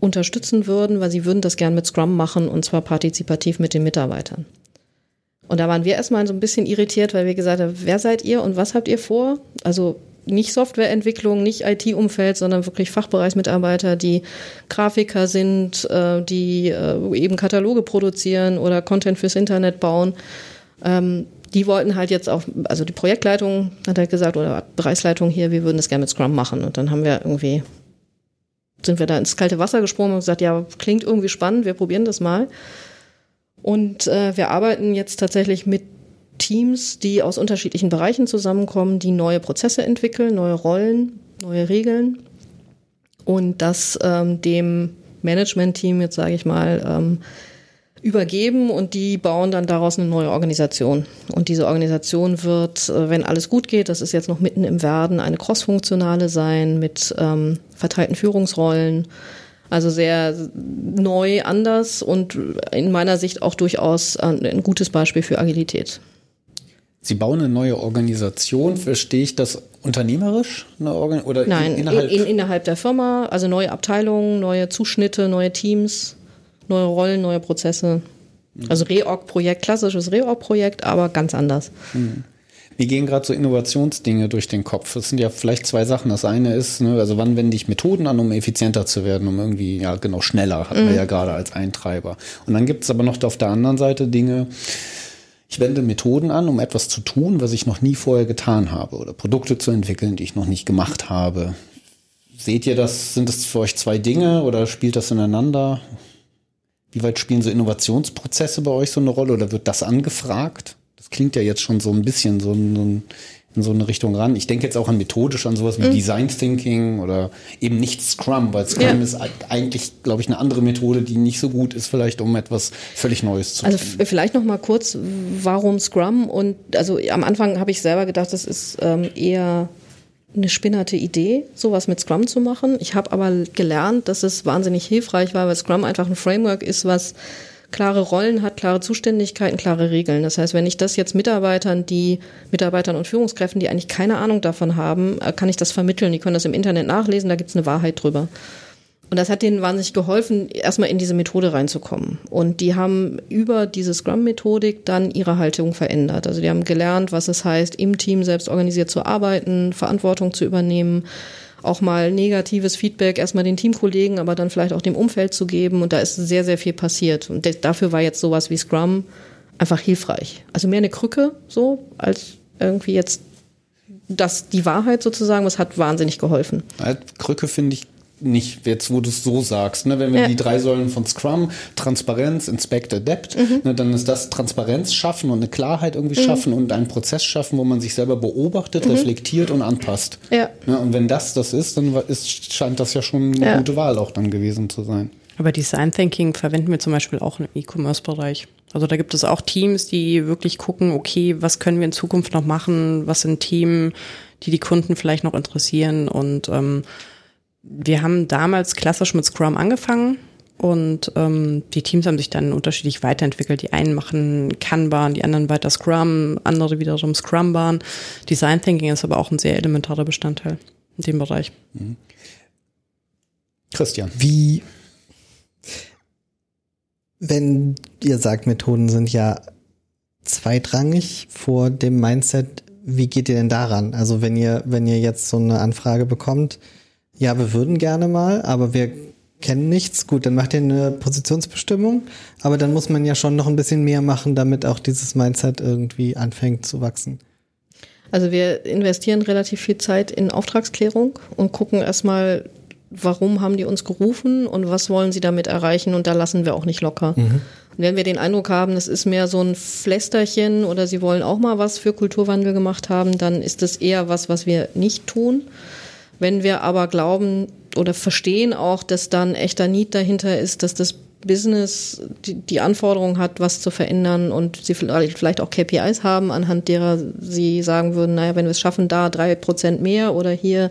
unterstützen würden, weil sie würden das gern mit Scrum machen und zwar partizipativ mit den Mitarbeitern. Und da waren wir erstmal so ein bisschen irritiert, weil wir gesagt haben, wer seid ihr und was habt ihr vor? Also nicht Softwareentwicklung, nicht IT-Umfeld, sondern wirklich Fachbereichsmitarbeiter, die Grafiker sind, äh, die äh, eben Kataloge produzieren oder Content fürs Internet bauen. Ähm, die wollten halt jetzt auch, also die Projektleitung hat halt gesagt, oder Bereichsleitung hier, wir würden das gerne mit Scrum machen. Und dann haben wir irgendwie, sind wir da ins kalte Wasser gesprungen und gesagt, ja, klingt irgendwie spannend, wir probieren das mal. Und äh, wir arbeiten jetzt tatsächlich mit Teams, die aus unterschiedlichen Bereichen zusammenkommen, die neue Prozesse entwickeln, neue Rollen, neue Regeln und das ähm, dem Management-Team, jetzt sage ich mal, ähm, übergeben und die bauen dann daraus eine neue Organisation. Und diese Organisation wird, äh, wenn alles gut geht, das ist jetzt noch mitten im Werden, eine crossfunktionale sein mit ähm, verteilten Führungsrollen. Also sehr neu, anders und in meiner Sicht auch durchaus ein gutes Beispiel für Agilität. Sie bauen eine neue Organisation, verstehe ich das unternehmerisch? Organ oder Nein, innerhalb? In, in, innerhalb der Firma, also neue Abteilungen, neue Zuschnitte, neue Teams, neue Rollen, neue Prozesse. Mhm. Also Reorg-Projekt, klassisches Reorg-Projekt, aber ganz anders. Mhm. Wie gehen gerade so Innovationsdinge durch den Kopf? Das sind ja vielleicht zwei Sachen. Das eine ist, ne, also wann wende ich Methoden an, um effizienter zu werden, um irgendwie, ja genau, schneller, hatten mhm. wir ja gerade als Eintreiber. Und dann gibt es aber noch auf der anderen Seite Dinge, ich wende Methoden an, um etwas zu tun, was ich noch nie vorher getan habe oder Produkte zu entwickeln, die ich noch nicht gemacht habe. Seht ihr das? Sind das für euch zwei Dinge oder spielt das ineinander? Wie weit spielen so Innovationsprozesse bei euch so eine Rolle oder wird das angefragt? Das klingt ja jetzt schon so ein bisschen so ein, in so eine Richtung ran. Ich denke jetzt auch an methodisch an sowas wie mhm. Design Thinking oder eben nicht Scrum, weil Scrum ja. ist eigentlich, glaube ich, eine andere Methode, die nicht so gut ist, vielleicht um etwas völlig Neues zu Also vielleicht noch mal kurz, warum Scrum? Und also am Anfang habe ich selber gedacht, das ist ähm, eher eine spinnerte Idee, sowas mit Scrum zu machen. Ich habe aber gelernt, dass es wahnsinnig hilfreich war, weil Scrum einfach ein Framework ist, was klare Rollen hat, klare Zuständigkeiten, klare Regeln. Das heißt, wenn ich das jetzt Mitarbeitern, die Mitarbeitern und Führungskräften, die eigentlich keine Ahnung davon haben, äh, kann ich das vermitteln. Die können das im Internet nachlesen, da gibt es eine Wahrheit drüber. Und das hat denen wahnsinnig geholfen, erstmal in diese Methode reinzukommen. Und die haben über diese Scrum-Methodik dann ihre Haltung verändert. Also die haben gelernt, was es heißt, im Team selbst organisiert zu arbeiten, Verantwortung zu übernehmen, auch mal negatives Feedback erstmal den Teamkollegen, aber dann vielleicht auch dem Umfeld zu geben. Und da ist sehr, sehr viel passiert. Und dafür war jetzt sowas wie Scrum einfach hilfreich. Also mehr eine Krücke so, als irgendwie jetzt das die Wahrheit sozusagen, was hat wahnsinnig geholfen. Krücke finde ich nicht, jetzt wo du es so sagst. Ne? Wenn wir ja. die drei Säulen von Scrum, Transparenz, Inspect, Adapt, mhm. ne, dann ist das Transparenz schaffen und eine Klarheit irgendwie mhm. schaffen und einen Prozess schaffen, wo man sich selber beobachtet, mhm. reflektiert und anpasst. Ja. Ne? Und wenn das das ist, dann ist, scheint das ja schon eine ja. gute Wahl auch dann gewesen zu sein. Aber Design Thinking verwenden wir zum Beispiel auch im E-Commerce-Bereich. Also da gibt es auch Teams, die wirklich gucken, okay, was können wir in Zukunft noch machen? Was sind Themen, die die Kunden vielleicht noch interessieren? Und ähm, wir haben damals klassisch mit Scrum angefangen und ähm, die Teams haben sich dann unterschiedlich weiterentwickelt. Die einen machen Kanban, die anderen weiter Scrum, andere wiederum Scrumban. Design Thinking ist aber auch ein sehr elementarer Bestandteil in dem Bereich. Mhm. Christian. Wie, wenn ihr sagt, Methoden sind ja zweitrangig vor dem Mindset, wie geht ihr denn daran? Also wenn ihr, wenn ihr jetzt so eine Anfrage bekommt, ja, wir würden gerne mal, aber wir kennen nichts. Gut, dann macht ihr eine Positionsbestimmung, aber dann muss man ja schon noch ein bisschen mehr machen, damit auch dieses Mindset irgendwie anfängt zu wachsen. Also wir investieren relativ viel Zeit in Auftragsklärung und gucken erstmal, warum haben die uns gerufen und was wollen sie damit erreichen und da lassen wir auch nicht locker. Mhm. Und wenn wir den Eindruck haben, das ist mehr so ein Flästerchen oder sie wollen auch mal was für Kulturwandel gemacht haben, dann ist das eher was, was wir nicht tun. Wenn wir aber glauben oder verstehen auch, dass dann echter Need dahinter ist, dass das Business die, die Anforderung hat, was zu verändern und sie vielleicht auch KPIs haben, anhand derer sie sagen würden, naja, wenn wir es schaffen, da drei Prozent mehr oder hier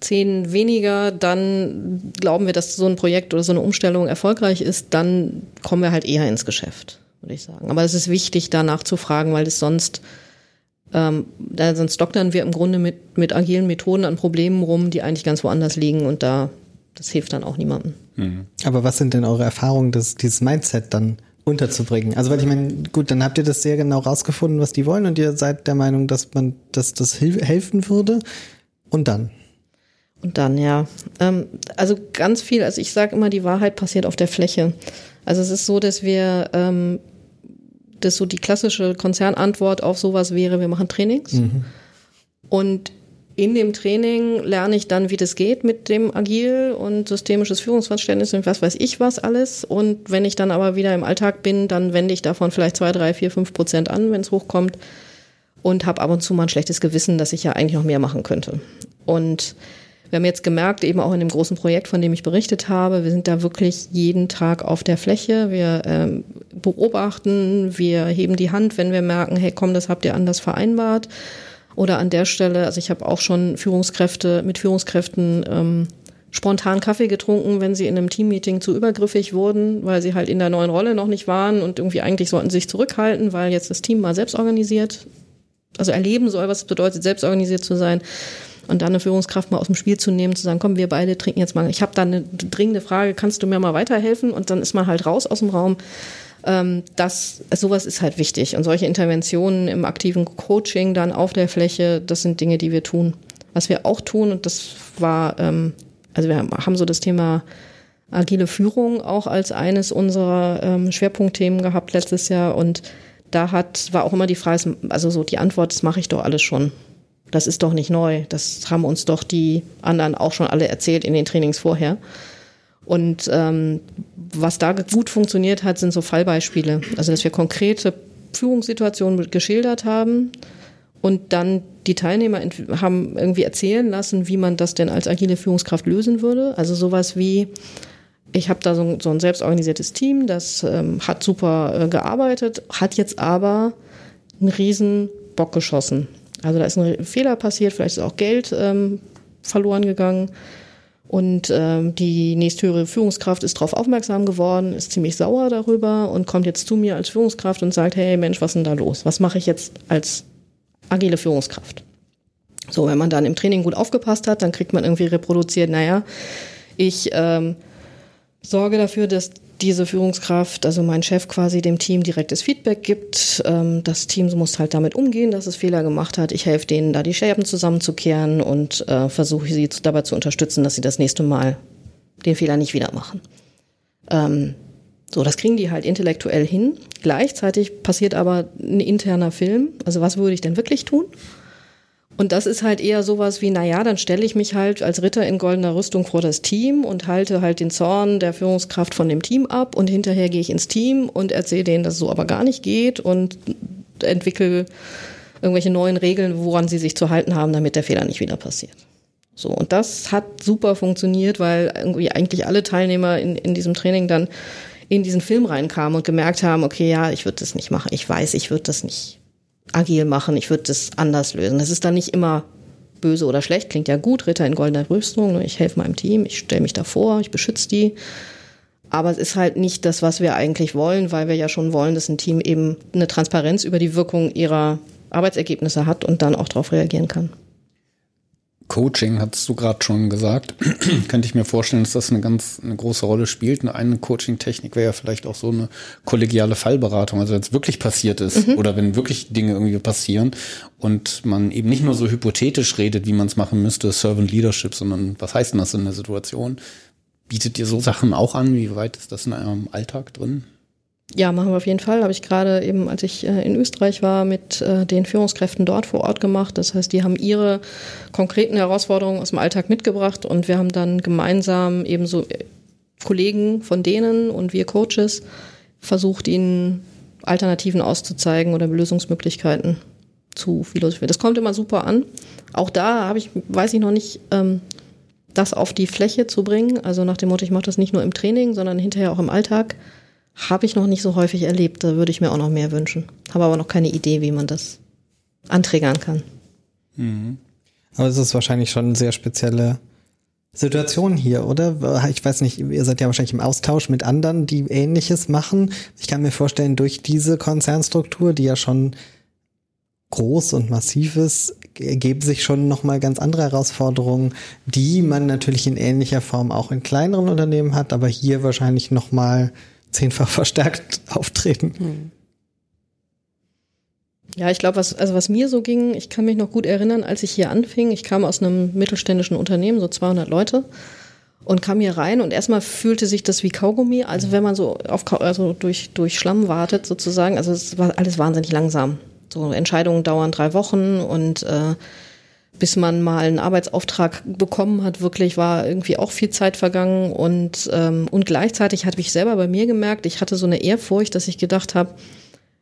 zehn weniger, dann glauben wir, dass so ein Projekt oder so eine Umstellung erfolgreich ist, dann kommen wir halt eher ins Geschäft, würde ich sagen. Aber es ist wichtig, danach zu fragen, weil es sonst ähm, da sonst doktern wir im Grunde mit, mit agilen Methoden an Problemen rum, die eigentlich ganz woanders liegen und da, das hilft dann auch niemandem. Mhm. Aber was sind denn eure Erfahrungen, das, dieses Mindset dann unterzubringen? Also, weil ich meine, gut, dann habt ihr das sehr genau rausgefunden, was die wollen und ihr seid der Meinung, dass man, dass das helfen würde. Und dann? Und dann, ja. Ähm, also ganz viel, also ich sage immer, die Wahrheit passiert auf der Fläche. Also es ist so, dass wir ähm, das so die klassische Konzernantwort auf sowas wäre, wir machen Trainings. Mhm. Und in dem Training lerne ich dann, wie das geht mit dem Agil und systemisches Führungsverständnis und was weiß ich was alles. Und wenn ich dann aber wieder im Alltag bin, dann wende ich davon vielleicht zwei, drei, vier, fünf Prozent an, wenn es hochkommt. Und habe ab und zu mal ein schlechtes Gewissen, dass ich ja eigentlich noch mehr machen könnte. Und wir haben jetzt gemerkt, eben auch in dem großen Projekt, von dem ich berichtet habe, wir sind da wirklich jeden Tag auf der Fläche. Wir ähm, beobachten, wir heben die Hand, wenn wir merken, hey, komm, das habt ihr anders vereinbart. Oder an der Stelle, also ich habe auch schon Führungskräfte mit Führungskräften ähm, spontan Kaffee getrunken, wenn sie in einem Teammeeting zu übergriffig wurden, weil sie halt in der neuen Rolle noch nicht waren und irgendwie eigentlich sollten sie sich zurückhalten, weil jetzt das Team mal selbst organisiert, also erleben soll, was es bedeutet, selbst organisiert zu sein und dann eine Führungskraft mal aus dem Spiel zu nehmen, zu sagen, komm, wir beide trinken jetzt mal. Ich habe da eine dringende Frage, kannst du mir mal weiterhelfen? Und dann ist man halt raus aus dem Raum. Ähm, das, sowas ist halt wichtig. Und solche Interventionen im aktiven Coaching dann auf der Fläche, das sind Dinge, die wir tun. Was wir auch tun, und das war, ähm, also wir haben so das Thema agile Führung auch als eines unserer ähm, Schwerpunktthemen gehabt letztes Jahr und da hat, war auch immer die Frage, also so die Antwort, das mache ich doch alles schon. Das ist doch nicht neu. Das haben uns doch die anderen auch schon alle erzählt in den Trainings vorher. Und ähm, was da gut funktioniert hat, sind so Fallbeispiele. Also dass wir konkrete Führungssituationen geschildert haben und dann die Teilnehmer haben irgendwie erzählen lassen, wie man das denn als agile Führungskraft lösen würde. Also sowas wie, ich habe da so ein, so ein selbstorganisiertes Team, das ähm, hat super äh, gearbeitet, hat jetzt aber einen riesen Bock geschossen. Also da ist ein Fehler passiert, vielleicht ist auch Geld ähm, verloren gegangen. Und ähm, die nächsthöhere Führungskraft ist darauf aufmerksam geworden, ist ziemlich sauer darüber und kommt jetzt zu mir als Führungskraft und sagt, hey Mensch, was ist denn da los? Was mache ich jetzt als agile Führungskraft? So, wenn man dann im Training gut aufgepasst hat, dann kriegt man irgendwie reproduziert, naja, ich ähm, sorge dafür, dass diese Führungskraft, also mein Chef quasi dem Team direktes Feedback gibt. Ähm, das Team muss halt damit umgehen, dass es Fehler gemacht hat. Ich helfe denen, da die Scherben zusammenzukehren und äh, versuche sie dabei zu unterstützen, dass sie das nächste Mal den Fehler nicht wieder machen. Ähm, so, das kriegen die halt intellektuell hin. Gleichzeitig passiert aber ein interner Film. Also was würde ich denn wirklich tun? Und das ist halt eher sowas wie, naja, dann stelle ich mich halt als Ritter in goldener Rüstung vor das Team und halte halt den Zorn der Führungskraft von dem Team ab und hinterher gehe ich ins Team und erzähle denen, dass es so aber gar nicht geht und entwickle irgendwelche neuen Regeln, woran sie sich zu halten haben, damit der Fehler nicht wieder passiert. So, und das hat super funktioniert, weil irgendwie eigentlich alle Teilnehmer in, in diesem Training dann in diesen Film reinkamen und gemerkt haben, okay, ja, ich würde das nicht machen. Ich weiß, ich würde das nicht agil machen, ich würde das anders lösen. Das ist dann nicht immer böse oder schlecht, klingt ja gut, Ritter in goldener Rüstung, ich helfe meinem Team, ich stelle mich davor, ich beschütze die. Aber es ist halt nicht das, was wir eigentlich wollen, weil wir ja schon wollen, dass ein Team eben eine Transparenz über die Wirkung ihrer Arbeitsergebnisse hat und dann auch darauf reagieren kann. Coaching, hast du gerade schon gesagt. Könnte ich mir vorstellen, dass das eine ganz eine große Rolle spielt. Eine Coaching-Technik wäre ja vielleicht auch so eine kollegiale Fallberatung. Also wenn es wirklich passiert ist mhm. oder wenn wirklich Dinge irgendwie passieren und man eben nicht nur so hypothetisch redet, wie man es machen müsste, Servant Leadership, sondern was heißt denn das in der Situation? Bietet ihr so Sachen auch an? Wie weit ist das in eurem Alltag drin? Ja, machen wir auf jeden Fall. Habe ich gerade eben, als ich äh, in Österreich war, mit äh, den Führungskräften dort vor Ort gemacht. Das heißt, die haben ihre konkreten Herausforderungen aus dem Alltag mitgebracht und wir haben dann gemeinsam eben so äh, Kollegen von denen und wir Coaches versucht, ihnen Alternativen auszuzeigen oder Lösungsmöglichkeiten zu philosophieren. Das kommt immer super an. Auch da habe ich, weiß ich noch nicht, ähm, das auf die Fläche zu bringen. Also nach dem Motto, ich mache das nicht nur im Training, sondern hinterher auch im Alltag habe ich noch nicht so häufig erlebt. Da würde ich mir auch noch mehr wünschen. Habe aber noch keine Idee, wie man das anträgern kann. Mhm. Aber es ist wahrscheinlich schon eine sehr spezielle Situation hier, oder? Ich weiß nicht, ihr seid ja wahrscheinlich im Austausch mit anderen, die ähnliches machen. Ich kann mir vorstellen, durch diese Konzernstruktur, die ja schon groß und massiv ist, ergeben sich schon nochmal ganz andere Herausforderungen, die man natürlich in ähnlicher Form auch in kleineren Unternehmen hat, aber hier wahrscheinlich nochmal mal zehnfach verstärkt auftreten. Hm. Ja, ich glaube, was, also was mir so ging, ich kann mich noch gut erinnern, als ich hier anfing, ich kam aus einem mittelständischen Unternehmen, so 200 Leute, und kam hier rein und erstmal fühlte sich das wie Kaugummi, also wenn man so auf, also durch, durch Schlamm wartet sozusagen, also es war alles wahnsinnig langsam. So Entscheidungen dauern drei Wochen und äh, bis man mal einen Arbeitsauftrag bekommen hat, wirklich war irgendwie auch viel Zeit vergangen und ähm, und gleichzeitig hatte ich selber bei mir gemerkt, ich hatte so eine Ehrfurcht, dass ich gedacht habe,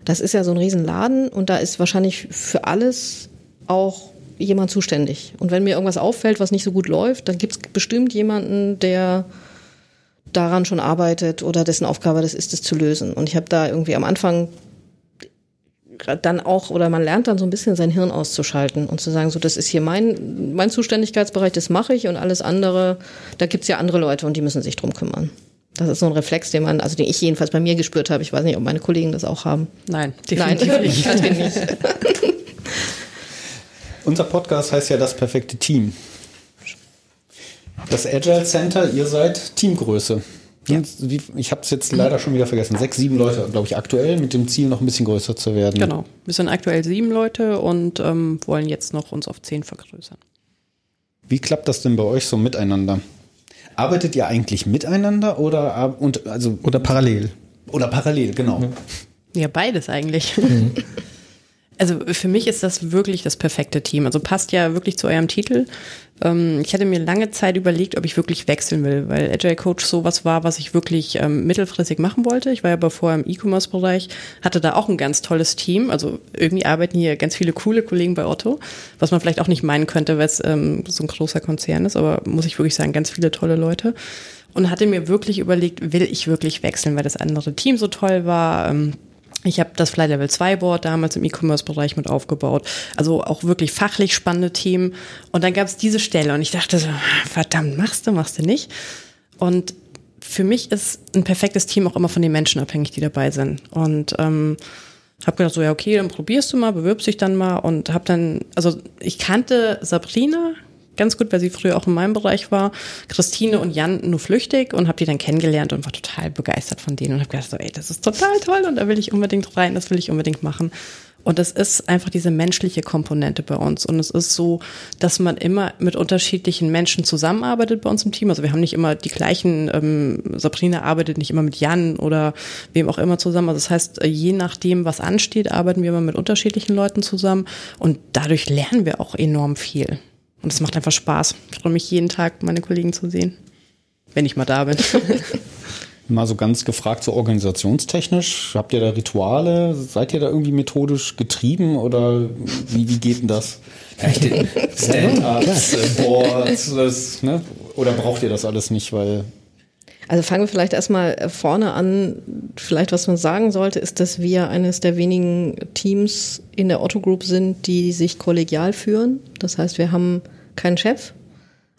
das ist ja so ein Riesenladen und da ist wahrscheinlich für alles auch jemand zuständig. Und wenn mir irgendwas auffällt, was nicht so gut läuft, dann gibt es bestimmt jemanden, der daran schon arbeitet oder dessen Aufgabe das ist, es zu lösen. Und ich habe da irgendwie am Anfang dann auch, oder man lernt dann so ein bisschen sein Hirn auszuschalten und zu sagen, so, das ist hier mein, mein Zuständigkeitsbereich, das mache ich und alles andere, da gibt's ja andere Leute und die müssen sich drum kümmern. Das ist so ein Reflex, den man, also den ich jedenfalls bei mir gespürt habe. Ich weiß nicht, ob meine Kollegen das auch haben. Nein, definitiv Nein, ich hatte nicht. Unser Podcast heißt ja das perfekte Team. Das Agile Center, ihr seid Teamgröße. Ja. Ich habe es jetzt leider schon wieder vergessen. Sechs, sieben Leute, glaube ich, aktuell mit dem Ziel, noch ein bisschen größer zu werden. Genau. Wir sind aktuell sieben Leute und ähm, wollen jetzt noch uns auf zehn vergrößern. Wie klappt das denn bei euch so miteinander? Arbeitet ihr eigentlich miteinander oder und also oder parallel? Oder parallel, genau. Mhm. Ja, beides eigentlich. Mhm. Also für mich ist das wirklich das perfekte Team. Also passt ja wirklich zu eurem Titel. Ähm, ich hatte mir lange Zeit überlegt, ob ich wirklich wechseln will, weil Agile Coach sowas war, was ich wirklich ähm, mittelfristig machen wollte. Ich war ja vorher im E-Commerce-Bereich, hatte da auch ein ganz tolles Team. Also irgendwie arbeiten hier ganz viele coole Kollegen bei Otto, was man vielleicht auch nicht meinen könnte, weil es ähm, so ein großer Konzern ist, aber muss ich wirklich sagen, ganz viele tolle Leute. Und hatte mir wirklich überlegt, will ich wirklich wechseln, weil das andere Team so toll war. Ich habe das Fly Level 2 Board damals im E-Commerce-Bereich mit aufgebaut. Also auch wirklich fachlich spannende Themen. Und dann gab es diese Stelle und ich dachte so, verdammt, machst du, machst du nicht. Und für mich ist ein perfektes Team auch immer von den Menschen abhängig, die dabei sind. Und ähm, habe gedacht so, ja okay, dann probierst du mal, bewirbst dich dann mal und habe dann, also ich kannte Sabrina, ganz gut, weil sie früher auch in meinem Bereich war. Christine und Jan nur flüchtig und habe die dann kennengelernt und war total begeistert von denen und habe gedacht so, ey, das ist total toll und da will ich unbedingt rein, das will ich unbedingt machen. Und es ist einfach diese menschliche Komponente bei uns. Und es ist so, dass man immer mit unterschiedlichen Menschen zusammenarbeitet bei uns im Team. Also wir haben nicht immer die gleichen, ähm, Sabrina arbeitet nicht immer mit Jan oder wem auch immer zusammen. Also das heißt, je nachdem, was ansteht, arbeiten wir immer mit unterschiedlichen Leuten zusammen. Und dadurch lernen wir auch enorm viel. Und es macht einfach Spaß. Ich freue mich jeden Tag, meine Kollegen zu sehen, wenn ich mal da bin. Mal so ganz gefragt, so organisationstechnisch, habt ihr da Rituale? Seid ihr da irgendwie methodisch getrieben oder wie, wie geht denn das? Stand-ups, äh, Boards, das, ne? oder braucht ihr das alles nicht, weil also fangen wir vielleicht erstmal vorne an. Vielleicht, was man sagen sollte, ist, dass wir eines der wenigen Teams in der Otto Group sind, die sich kollegial führen. Das heißt, wir haben keinen Chef,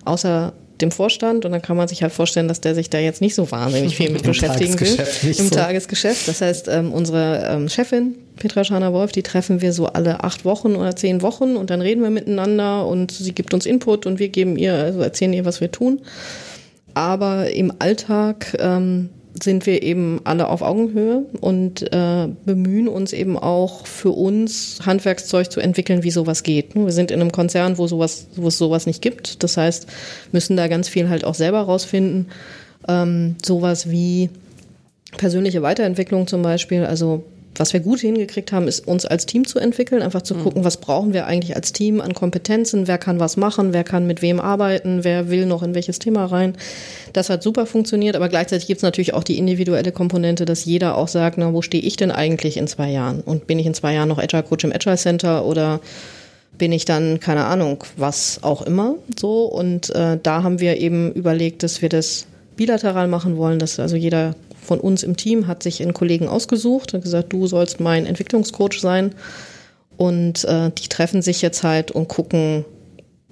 außer dem Vorstand und dann kann man sich halt vorstellen, dass der sich da jetzt nicht so wahnsinnig viel mit beschäftigen will im so. Tagesgeschäft. Das heißt, ähm, unsere ähm, Chefin Petra Schana-Wolf, die treffen wir so alle acht Wochen oder zehn Wochen und dann reden wir miteinander und sie gibt uns Input und wir geben ihr, also erzählen ihr, was wir tun. Aber im Alltag ähm, sind wir eben alle auf Augenhöhe und äh, bemühen uns eben auch für uns Handwerkszeug zu entwickeln, wie sowas geht. Wir sind in einem Konzern, wo sowas, wo es sowas nicht gibt. Das heißt, müssen da ganz viel halt auch selber rausfinden. Ähm, sowas wie persönliche Weiterentwicklung zum Beispiel, also was wir gut hingekriegt haben, ist uns als Team zu entwickeln, einfach zu mhm. gucken, was brauchen wir eigentlich als Team an Kompetenzen, wer kann was machen, wer kann mit wem arbeiten, wer will noch in welches Thema rein. Das hat super funktioniert, aber gleichzeitig gibt es natürlich auch die individuelle Komponente, dass jeder auch sagt, na, wo stehe ich denn eigentlich in zwei Jahren? Und bin ich in zwei Jahren noch Agile Coach im Agile Center oder bin ich dann, keine Ahnung, was auch immer so. Und äh, da haben wir eben überlegt, dass wir das bilateral machen wollen, dass also jeder von uns im Team hat sich einen Kollegen ausgesucht und gesagt, du sollst mein Entwicklungscoach sein. Und äh, die treffen sich jetzt halt und gucken,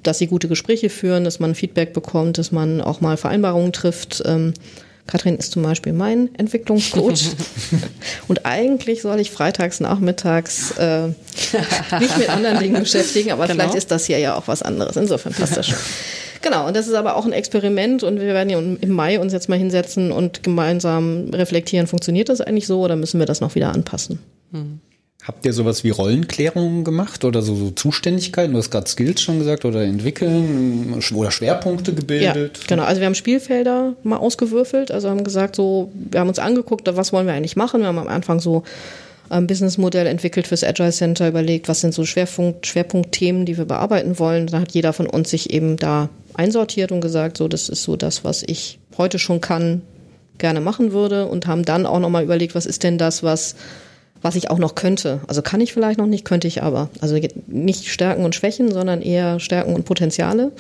dass sie gute Gespräche führen, dass man Feedback bekommt, dass man auch mal Vereinbarungen trifft. Ähm, Katrin ist zum Beispiel mein Entwicklungscoach. und eigentlich soll ich freitags nachmittags äh, mich mit anderen Dingen beschäftigen, aber genau. vielleicht ist das hier ja auch was anderes. Insofern passt das schon. Genau, und das ist aber auch ein Experiment und wir werden ja im Mai uns jetzt mal hinsetzen und gemeinsam reflektieren, funktioniert das eigentlich so oder müssen wir das noch wieder anpassen? Mhm. Habt ihr sowas wie Rollenklärungen gemacht oder so, so Zuständigkeiten? Du hast gerade Skills schon gesagt oder entwickeln oder Schwerpunkte gebildet? Ja, genau. Also wir haben Spielfelder mal ausgewürfelt. Also haben gesagt, so, wir haben uns angeguckt, was wollen wir eigentlich machen. Wir haben am Anfang so ein Businessmodell entwickelt fürs Agile Center, überlegt, was sind so Schwerpunkt, Schwerpunktthemen, die wir bearbeiten wollen. Da hat jeder von uns sich eben da einsortiert und gesagt, so, das ist so das, was ich heute schon kann, gerne machen würde und haben dann auch nochmal überlegt, was ist denn das, was, was ich auch noch könnte. Also kann ich vielleicht noch nicht, könnte ich aber. Also nicht Stärken und Schwächen, sondern eher Stärken und Potenziale.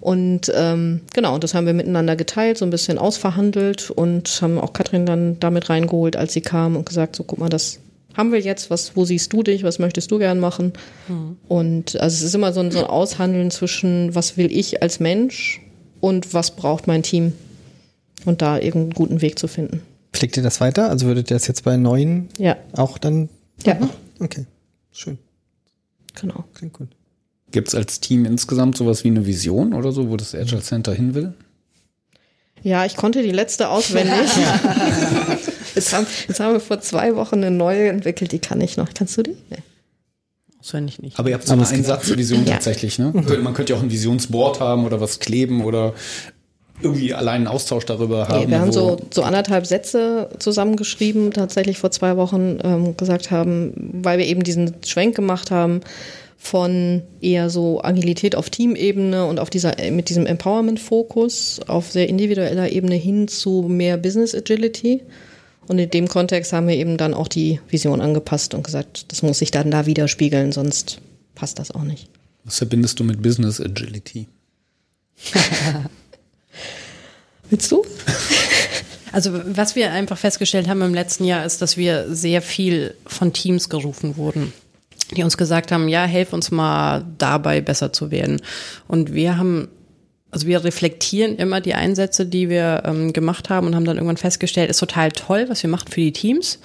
Und ähm, genau, das haben wir miteinander geteilt, so ein bisschen ausverhandelt und haben auch Katrin dann damit reingeholt, als sie kam und gesagt, so guck mal, das haben wir jetzt, was, wo siehst du dich, was möchtest du gern machen? Mhm. Und also es ist immer so ein, so ein Aushandeln zwischen, was will ich als Mensch und was braucht mein Team? Und da irgendeinen guten Weg zu finden. Pflegt ihr das weiter? Also würdet ihr das jetzt bei neuen ja. auch dann? Ja. Machen? Okay, schön. Genau. Klingt gut. Gibt es als Team insgesamt sowas wie eine Vision oder so, wo das Agile Center hin will? Ja, ich konnte die letzte auswendig. jetzt, haben, jetzt haben wir vor zwei Wochen eine neue entwickelt, die kann ich noch. Kannst du die? Nee. Auswendig nicht. Aber ihr habt so eine Einsatzvision ja. tatsächlich, ne? Man könnte ja auch ein Visionsboard haben oder was kleben oder irgendwie allein einen Austausch darüber haben. Nee, wir haben so, so anderthalb Sätze zusammengeschrieben, tatsächlich vor zwei Wochen ähm, gesagt haben, weil wir eben diesen Schwenk gemacht haben von eher so Agilität auf Teamebene und auf dieser, mit diesem Empowerment-Fokus auf sehr individueller Ebene hin zu mehr Business Agility. Und in dem Kontext haben wir eben dann auch die Vision angepasst und gesagt, das muss sich dann da widerspiegeln, sonst passt das auch nicht. Was verbindest du mit Business Agility? Willst du? Also was wir einfach festgestellt haben im letzten Jahr ist, dass wir sehr viel von Teams gerufen wurden, die uns gesagt haben, ja, helf uns mal dabei besser zu werden. Und wir haben, also wir reflektieren immer die Einsätze, die wir ähm, gemacht haben und haben dann irgendwann festgestellt, ist total toll, was wir machen für die Teams,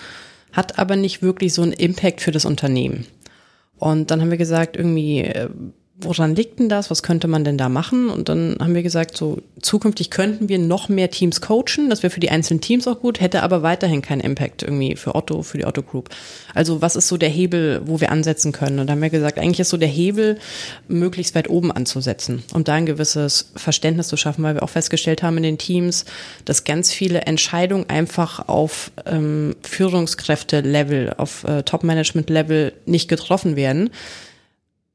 hat aber nicht wirklich so einen Impact für das Unternehmen. Und dann haben wir gesagt, irgendwie, äh, woran liegt denn das? Was könnte man denn da machen? Und dann haben wir gesagt, so zukünftig könnten wir noch mehr Teams coachen. Das wäre für die einzelnen Teams auch gut, hätte aber weiterhin keinen Impact irgendwie für Otto, für die Otto Group. Also was ist so der Hebel, wo wir ansetzen können? Und dann haben wir gesagt, eigentlich ist so der Hebel, möglichst weit oben anzusetzen, um da ein gewisses Verständnis zu schaffen, weil wir auch festgestellt haben in den Teams, dass ganz viele Entscheidungen einfach auf ähm, Führungskräfte-Level, auf äh, Top-Management-Level nicht getroffen werden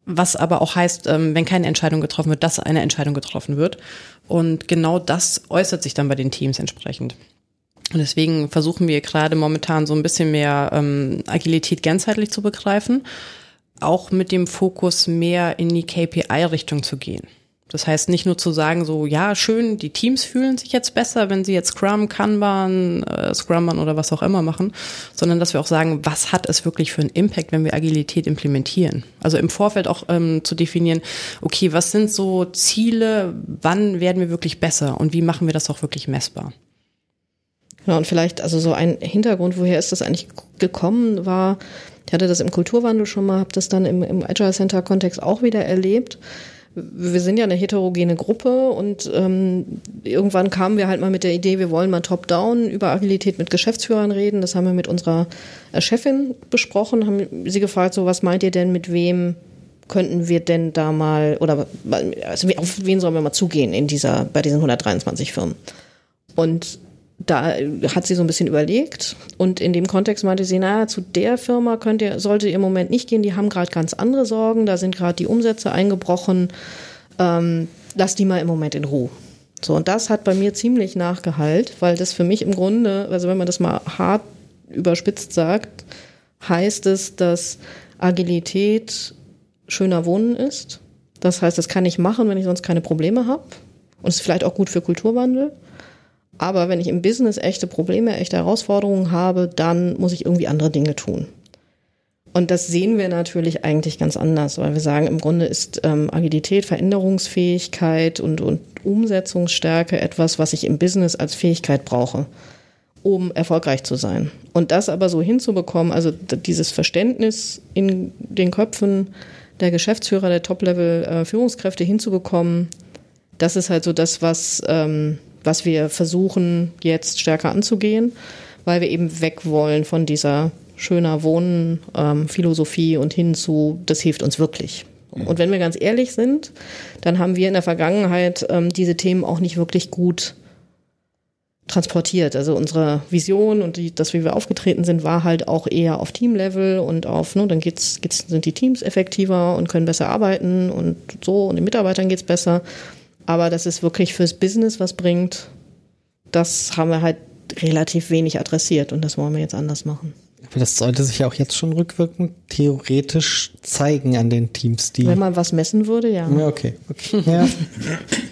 was aber auch heißt, ähm, wenn keine Entscheidung getroffen wird, dass eine Entscheidung getroffen wird. Und genau das äußert sich dann bei den Teams entsprechend. Und deswegen versuchen wir gerade momentan so ein bisschen mehr ähm, Agilität ganzheitlich zu begreifen, auch mit dem Fokus mehr in die KPI-Richtung zu gehen. Das heißt nicht nur zu sagen, so, ja, schön, die Teams fühlen sich jetzt besser, wenn sie jetzt Scrum, Kanban, äh, Scrumban oder was auch immer machen, sondern dass wir auch sagen, was hat es wirklich für einen Impact, wenn wir Agilität implementieren? Also im Vorfeld auch ähm, zu definieren, okay, was sind so Ziele, wann werden wir wirklich besser und wie machen wir das auch wirklich messbar? Genau, und vielleicht, also so ein Hintergrund, woher ist das eigentlich gekommen, war, ich hatte das im Kulturwandel schon mal, habe das dann im, im Agile Center Kontext auch wieder erlebt wir sind ja eine heterogene Gruppe und ähm, irgendwann kamen wir halt mal mit der Idee, wir wollen mal top-down über Agilität mit Geschäftsführern reden. Das haben wir mit unserer äh, Chefin besprochen, haben sie gefragt, so was meint ihr denn, mit wem könnten wir denn da mal, oder also auf wen sollen wir mal zugehen in dieser, bei diesen 123 Firmen? Und da hat sie so ein bisschen überlegt und in dem Kontext meinte sie, naja, zu der Firma könnt ihr, sollte ihr im Moment nicht gehen, die haben gerade ganz andere Sorgen, da sind gerade die Umsätze eingebrochen, ähm, lass die mal im Moment in Ruhe. So, und das hat bei mir ziemlich nachgehalt, weil das für mich im Grunde, also wenn man das mal hart überspitzt sagt, heißt es, dass Agilität schöner Wohnen ist. Das heißt, das kann ich machen, wenn ich sonst keine Probleme habe. Und es ist vielleicht auch gut für Kulturwandel. Aber wenn ich im Business echte Probleme, echte Herausforderungen habe, dann muss ich irgendwie andere Dinge tun. Und das sehen wir natürlich eigentlich ganz anders, weil wir sagen, im Grunde ist ähm, Agilität, Veränderungsfähigkeit und, und Umsetzungsstärke etwas, was ich im Business als Fähigkeit brauche, um erfolgreich zu sein. Und das aber so hinzubekommen, also dieses Verständnis in den Köpfen der Geschäftsführer, der Top-Level-Führungskräfte äh, hinzubekommen, das ist halt so das, was ähm, was wir versuchen jetzt stärker anzugehen, weil wir eben weg wollen von dieser schöner Wohnen ähm, Philosophie und hin zu, das hilft uns wirklich. Mhm. Und wenn wir ganz ehrlich sind, dann haben wir in der Vergangenheit ähm, diese Themen auch nicht wirklich gut transportiert. Also unsere Vision und die, das, wie wir aufgetreten sind, war halt auch eher auf Teamlevel und auf, ne, dann geht's, geht's, sind die Teams effektiver und können besser arbeiten und so und den Mitarbeitern geht's besser. Aber dass es wirklich fürs Business was bringt, das haben wir halt relativ wenig adressiert und das wollen wir jetzt anders machen. Aber das sollte sich ja auch jetzt schon rückwirkend theoretisch zeigen an den Teams, die. Wenn man was messen würde, ja. Ja, okay. okay. Ja.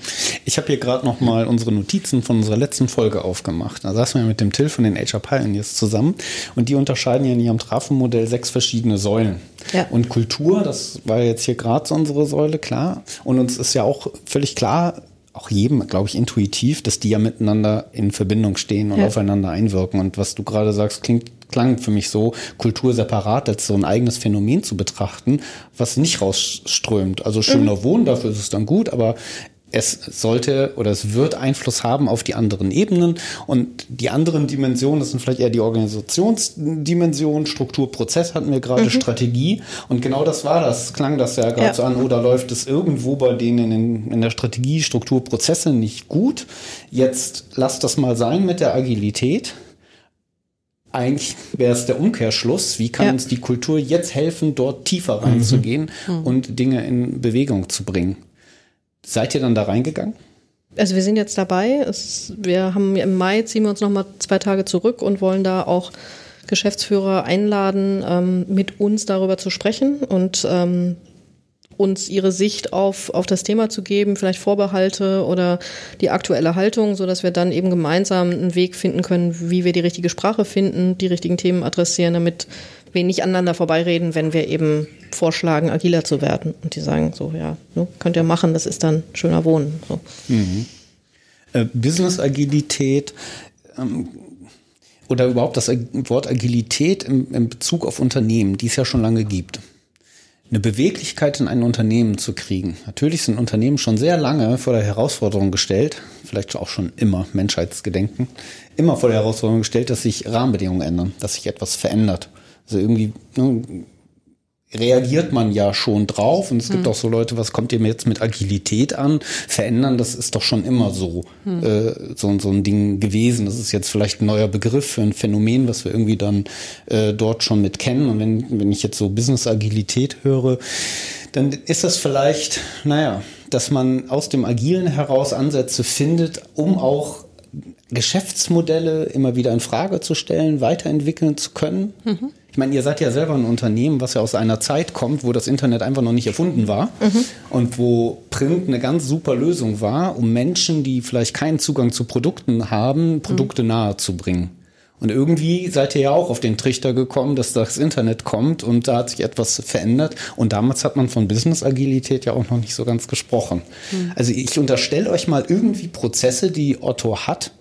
Ich habe hier gerade noch mal unsere Notizen von unserer letzten Folge aufgemacht. Da saßen wir mit dem Till von den HR Pioneers zusammen und die unterscheiden ja in ihrem Trafenmodell sechs verschiedene Säulen. Ja. Und Kultur, das war jetzt hier gerade so unsere Säule, klar. Und uns ist ja auch völlig klar, auch jedem, glaube ich, intuitiv, dass die ja miteinander in Verbindung stehen und ja. aufeinander einwirken. Und was du gerade sagst, klingt klang für mich so, Kultur separat als so ein eigenes Phänomen zu betrachten, was nicht rausströmt. Also schöner mhm. Wohnen, dafür ist es dann gut, aber es sollte oder es wird Einfluss haben auf die anderen Ebenen und die anderen Dimensionen, das sind vielleicht eher die Organisationsdimension, Struktur, Prozess hatten wir gerade, mhm. Strategie und genau das war das, klang das ja gerade ja. so an, oder läuft es irgendwo bei denen in, in der Strategie, Struktur, Prozesse nicht gut. Jetzt lasst das mal sein mit der Agilität eigentlich wäre es der Umkehrschluss. Wie kann ja. uns die Kultur jetzt helfen, dort tiefer reinzugehen mhm. und Dinge in Bewegung zu bringen? Seid ihr dann da reingegangen? Also wir sind jetzt dabei. Es, wir haben im Mai ziehen wir uns noch mal zwei Tage zurück und wollen da auch Geschäftsführer einladen, ähm, mit uns darüber zu sprechen und ähm, uns ihre Sicht auf, auf das Thema zu geben, vielleicht Vorbehalte oder die aktuelle Haltung, so dass wir dann eben gemeinsam einen Weg finden können, wie wir die richtige Sprache finden, die richtigen Themen adressieren, damit wir nicht aneinander vorbeireden, wenn wir eben vorschlagen, agiler zu werden. Und die sagen so, ja, ne, könnt ihr machen, das ist dann schöner Wohnen. So. Mhm. Äh, Business-Agilität ähm, oder überhaupt das Wort Agilität im, im Bezug auf Unternehmen, die es ja schon lange gibt eine Beweglichkeit in ein Unternehmen zu kriegen. Natürlich sind Unternehmen schon sehr lange vor der Herausforderung gestellt, vielleicht auch schon immer, Menschheitsgedenken, immer vor der Herausforderung gestellt, dass sich Rahmenbedingungen ändern, dass sich etwas verändert. Also irgendwie ne, reagiert man ja schon drauf. Und es gibt hm. auch so Leute, was kommt ihr mir jetzt mit Agilität an? Verändern, das ist doch schon immer so, hm. äh, so, so ein Ding gewesen. Das ist jetzt vielleicht ein neuer Begriff für ein Phänomen, was wir irgendwie dann äh, dort schon mit kennen. Und wenn, wenn ich jetzt so Business-Agilität höre, dann ist das vielleicht, naja, dass man aus dem Agilen heraus Ansätze findet, um auch Geschäftsmodelle immer wieder in Frage zu stellen, weiterentwickeln zu können. Mhm. Ich meine, ihr seid ja selber ein Unternehmen, was ja aus einer Zeit kommt, wo das Internet einfach noch nicht erfunden war mhm. und wo Print eine ganz super Lösung war, um Menschen, die vielleicht keinen Zugang zu Produkten haben, Produkte mhm. bringen. Und irgendwie seid ihr ja auch auf den Trichter gekommen, dass das Internet kommt und da hat sich etwas verändert. Und damals hat man von Business-Agilität ja auch noch nicht so ganz gesprochen. Mhm. Also ich unterstelle euch mal irgendwie Prozesse, die Otto hat,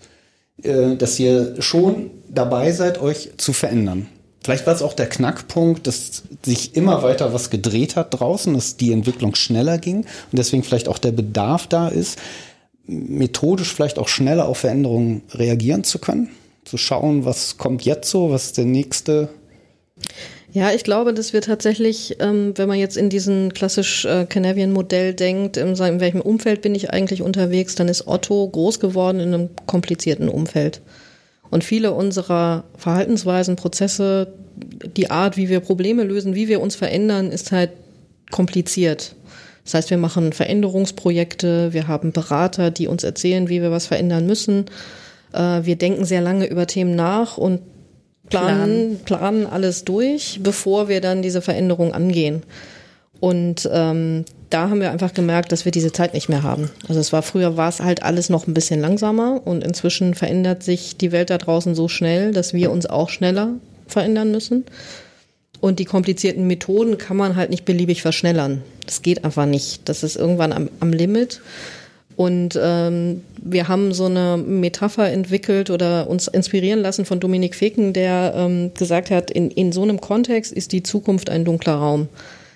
dass ihr schon dabei seid, euch zu verändern. Vielleicht war es auch der Knackpunkt, dass sich immer weiter was gedreht hat draußen, dass die Entwicklung schneller ging und deswegen vielleicht auch der Bedarf da ist, methodisch vielleicht auch schneller auf Veränderungen reagieren zu können, zu schauen, was kommt jetzt so, was ist der nächste. Ja, ich glaube, dass wir tatsächlich, ähm, wenn man jetzt in diesen klassisch äh, Canadian-Modell denkt, in, in welchem Umfeld bin ich eigentlich unterwegs, dann ist Otto groß geworden in einem komplizierten Umfeld. Und viele unserer Verhaltensweisen, Prozesse, die Art, wie wir Probleme lösen, wie wir uns verändern, ist halt kompliziert. Das heißt, wir machen Veränderungsprojekte, wir haben Berater, die uns erzählen, wie wir was verändern müssen. Äh, wir denken sehr lange über Themen nach und planen, planen alles durch, bevor wir dann diese Veränderung angehen. Und ähm, da haben wir einfach gemerkt, dass wir diese Zeit nicht mehr haben. Also es war früher war es halt alles noch ein bisschen langsamer und inzwischen verändert sich die Welt da draußen so schnell, dass wir uns auch schneller verändern müssen. Und die komplizierten Methoden kann man halt nicht beliebig verschnellern. Das geht einfach nicht. Das ist irgendwann am, am Limit. Und ähm, wir haben so eine Metapher entwickelt oder uns inspirieren lassen von Dominik Feken, der ähm, gesagt hat, in, in so einem Kontext ist die Zukunft ein dunkler Raum.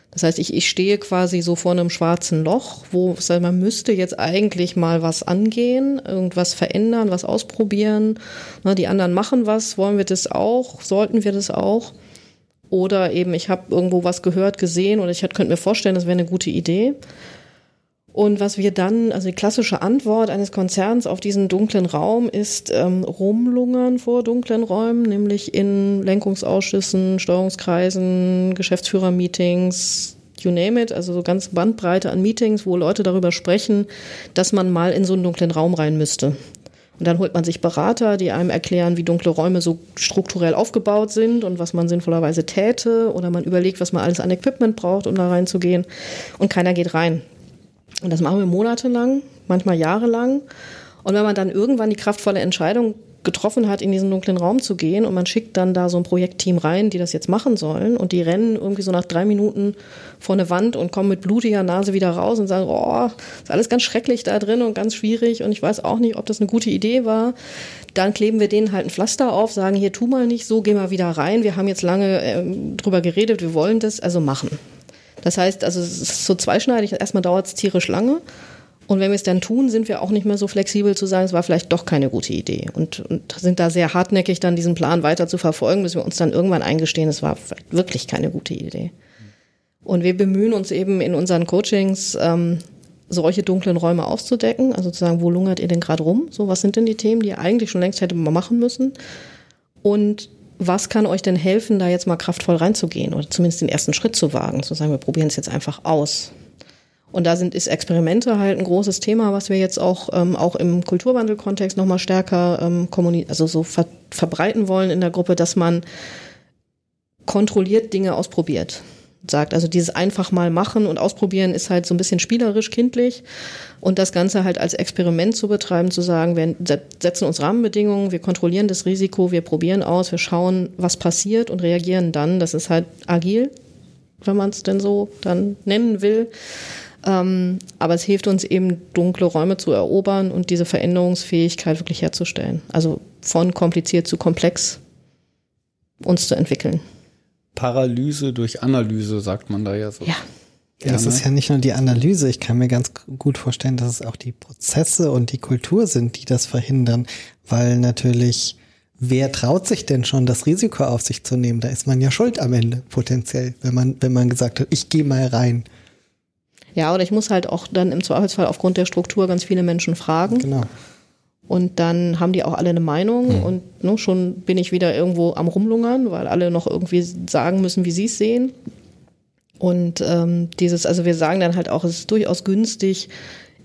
Das heißt, ich, ich stehe quasi so vor einem schwarzen Loch, wo man müsste jetzt eigentlich mal was angehen, irgendwas verändern, was ausprobieren. Na, die anderen machen was, wollen wir das auch, sollten wir das auch? Oder eben, ich habe irgendwo was gehört, gesehen oder ich könnte mir vorstellen, das wäre eine gute Idee. Und was wir dann, also die klassische Antwort eines Konzerns auf diesen dunklen Raum ist ähm, Rumlungern vor dunklen Räumen, nämlich in Lenkungsausschüssen, Steuerungskreisen, Geschäftsführermeetings, you name it, also so ganz Bandbreite an Meetings, wo Leute darüber sprechen, dass man mal in so einen dunklen Raum rein müsste. Und dann holt man sich Berater, die einem erklären, wie dunkle Räume so strukturell aufgebaut sind und was man sinnvollerweise täte. Oder man überlegt, was man alles an Equipment braucht, um da reinzugehen. Und keiner geht rein. Und das machen wir monatelang, manchmal jahrelang. Und wenn man dann irgendwann die kraftvolle Entscheidung getroffen hat, in diesen dunklen Raum zu gehen und man schickt dann da so ein Projektteam rein, die das jetzt machen sollen und die rennen irgendwie so nach drei Minuten vor eine Wand und kommen mit blutiger Nase wieder raus und sagen, oh, ist alles ganz schrecklich da drin und ganz schwierig und ich weiß auch nicht, ob das eine gute Idee war. Dann kleben wir denen halt ein Pflaster auf, sagen, hier tu mal nicht so, geh mal wieder rein, wir haben jetzt lange äh, drüber geredet, wir wollen das, also machen. Das heißt, also es ist so zweischneidig. Erstmal dauert es tierisch lange Und wenn wir es dann tun, sind wir auch nicht mehr so flexibel zu sagen, es war vielleicht doch keine gute Idee. Und, und sind da sehr hartnäckig, dann diesen Plan weiter zu verfolgen, bis wir uns dann irgendwann eingestehen, es war wirklich keine gute Idee. Und wir bemühen uns eben in unseren Coachings, ähm, solche dunklen Räume aufzudecken, also zu sagen, wo lungert ihr denn gerade rum? So, was sind denn die Themen, die ihr eigentlich schon längst hätte machen müssen? Und was kann euch denn helfen, da jetzt mal kraftvoll reinzugehen oder zumindest den ersten Schritt zu wagen, zu sagen, wir probieren es jetzt einfach aus. Und da sind ist Experimente halt ein großes Thema, was wir jetzt auch ähm, auch im Kulturwandelkontext noch mal stärker ähm, also so ver verbreiten wollen in der Gruppe, dass man kontrolliert Dinge ausprobiert. Sagt also dieses einfach mal machen und ausprobieren ist halt so ein bisschen spielerisch kindlich und das Ganze halt als Experiment zu betreiben, zu sagen, wir setzen uns Rahmenbedingungen, wir kontrollieren das Risiko, wir probieren aus, wir schauen, was passiert und reagieren dann. Das ist halt agil, wenn man es denn so dann nennen will. Ähm, aber es hilft uns eben, dunkle Räume zu erobern und diese Veränderungsfähigkeit wirklich herzustellen. Also von kompliziert zu komplex uns zu entwickeln. Paralyse durch Analyse, sagt man da ja so. Ja. Ja, das ist ja nicht nur die Analyse. Ich kann mir ganz gut vorstellen, dass es auch die Prozesse und die Kultur sind, die das verhindern, weil natürlich wer traut sich denn schon, das Risiko auf sich zu nehmen? Da ist man ja schuld am Ende potenziell, wenn man wenn man gesagt hat, ich gehe mal rein. Ja, oder ich muss halt auch dann im Zweifelsfall aufgrund der Struktur ganz viele Menschen fragen. Genau. Und dann haben die auch alle eine Meinung mhm. und ne, schon bin ich wieder irgendwo am Rumlungern, weil alle noch irgendwie sagen müssen, wie sie es sehen. Und ähm, dieses, also wir sagen dann halt auch, es ist durchaus günstig,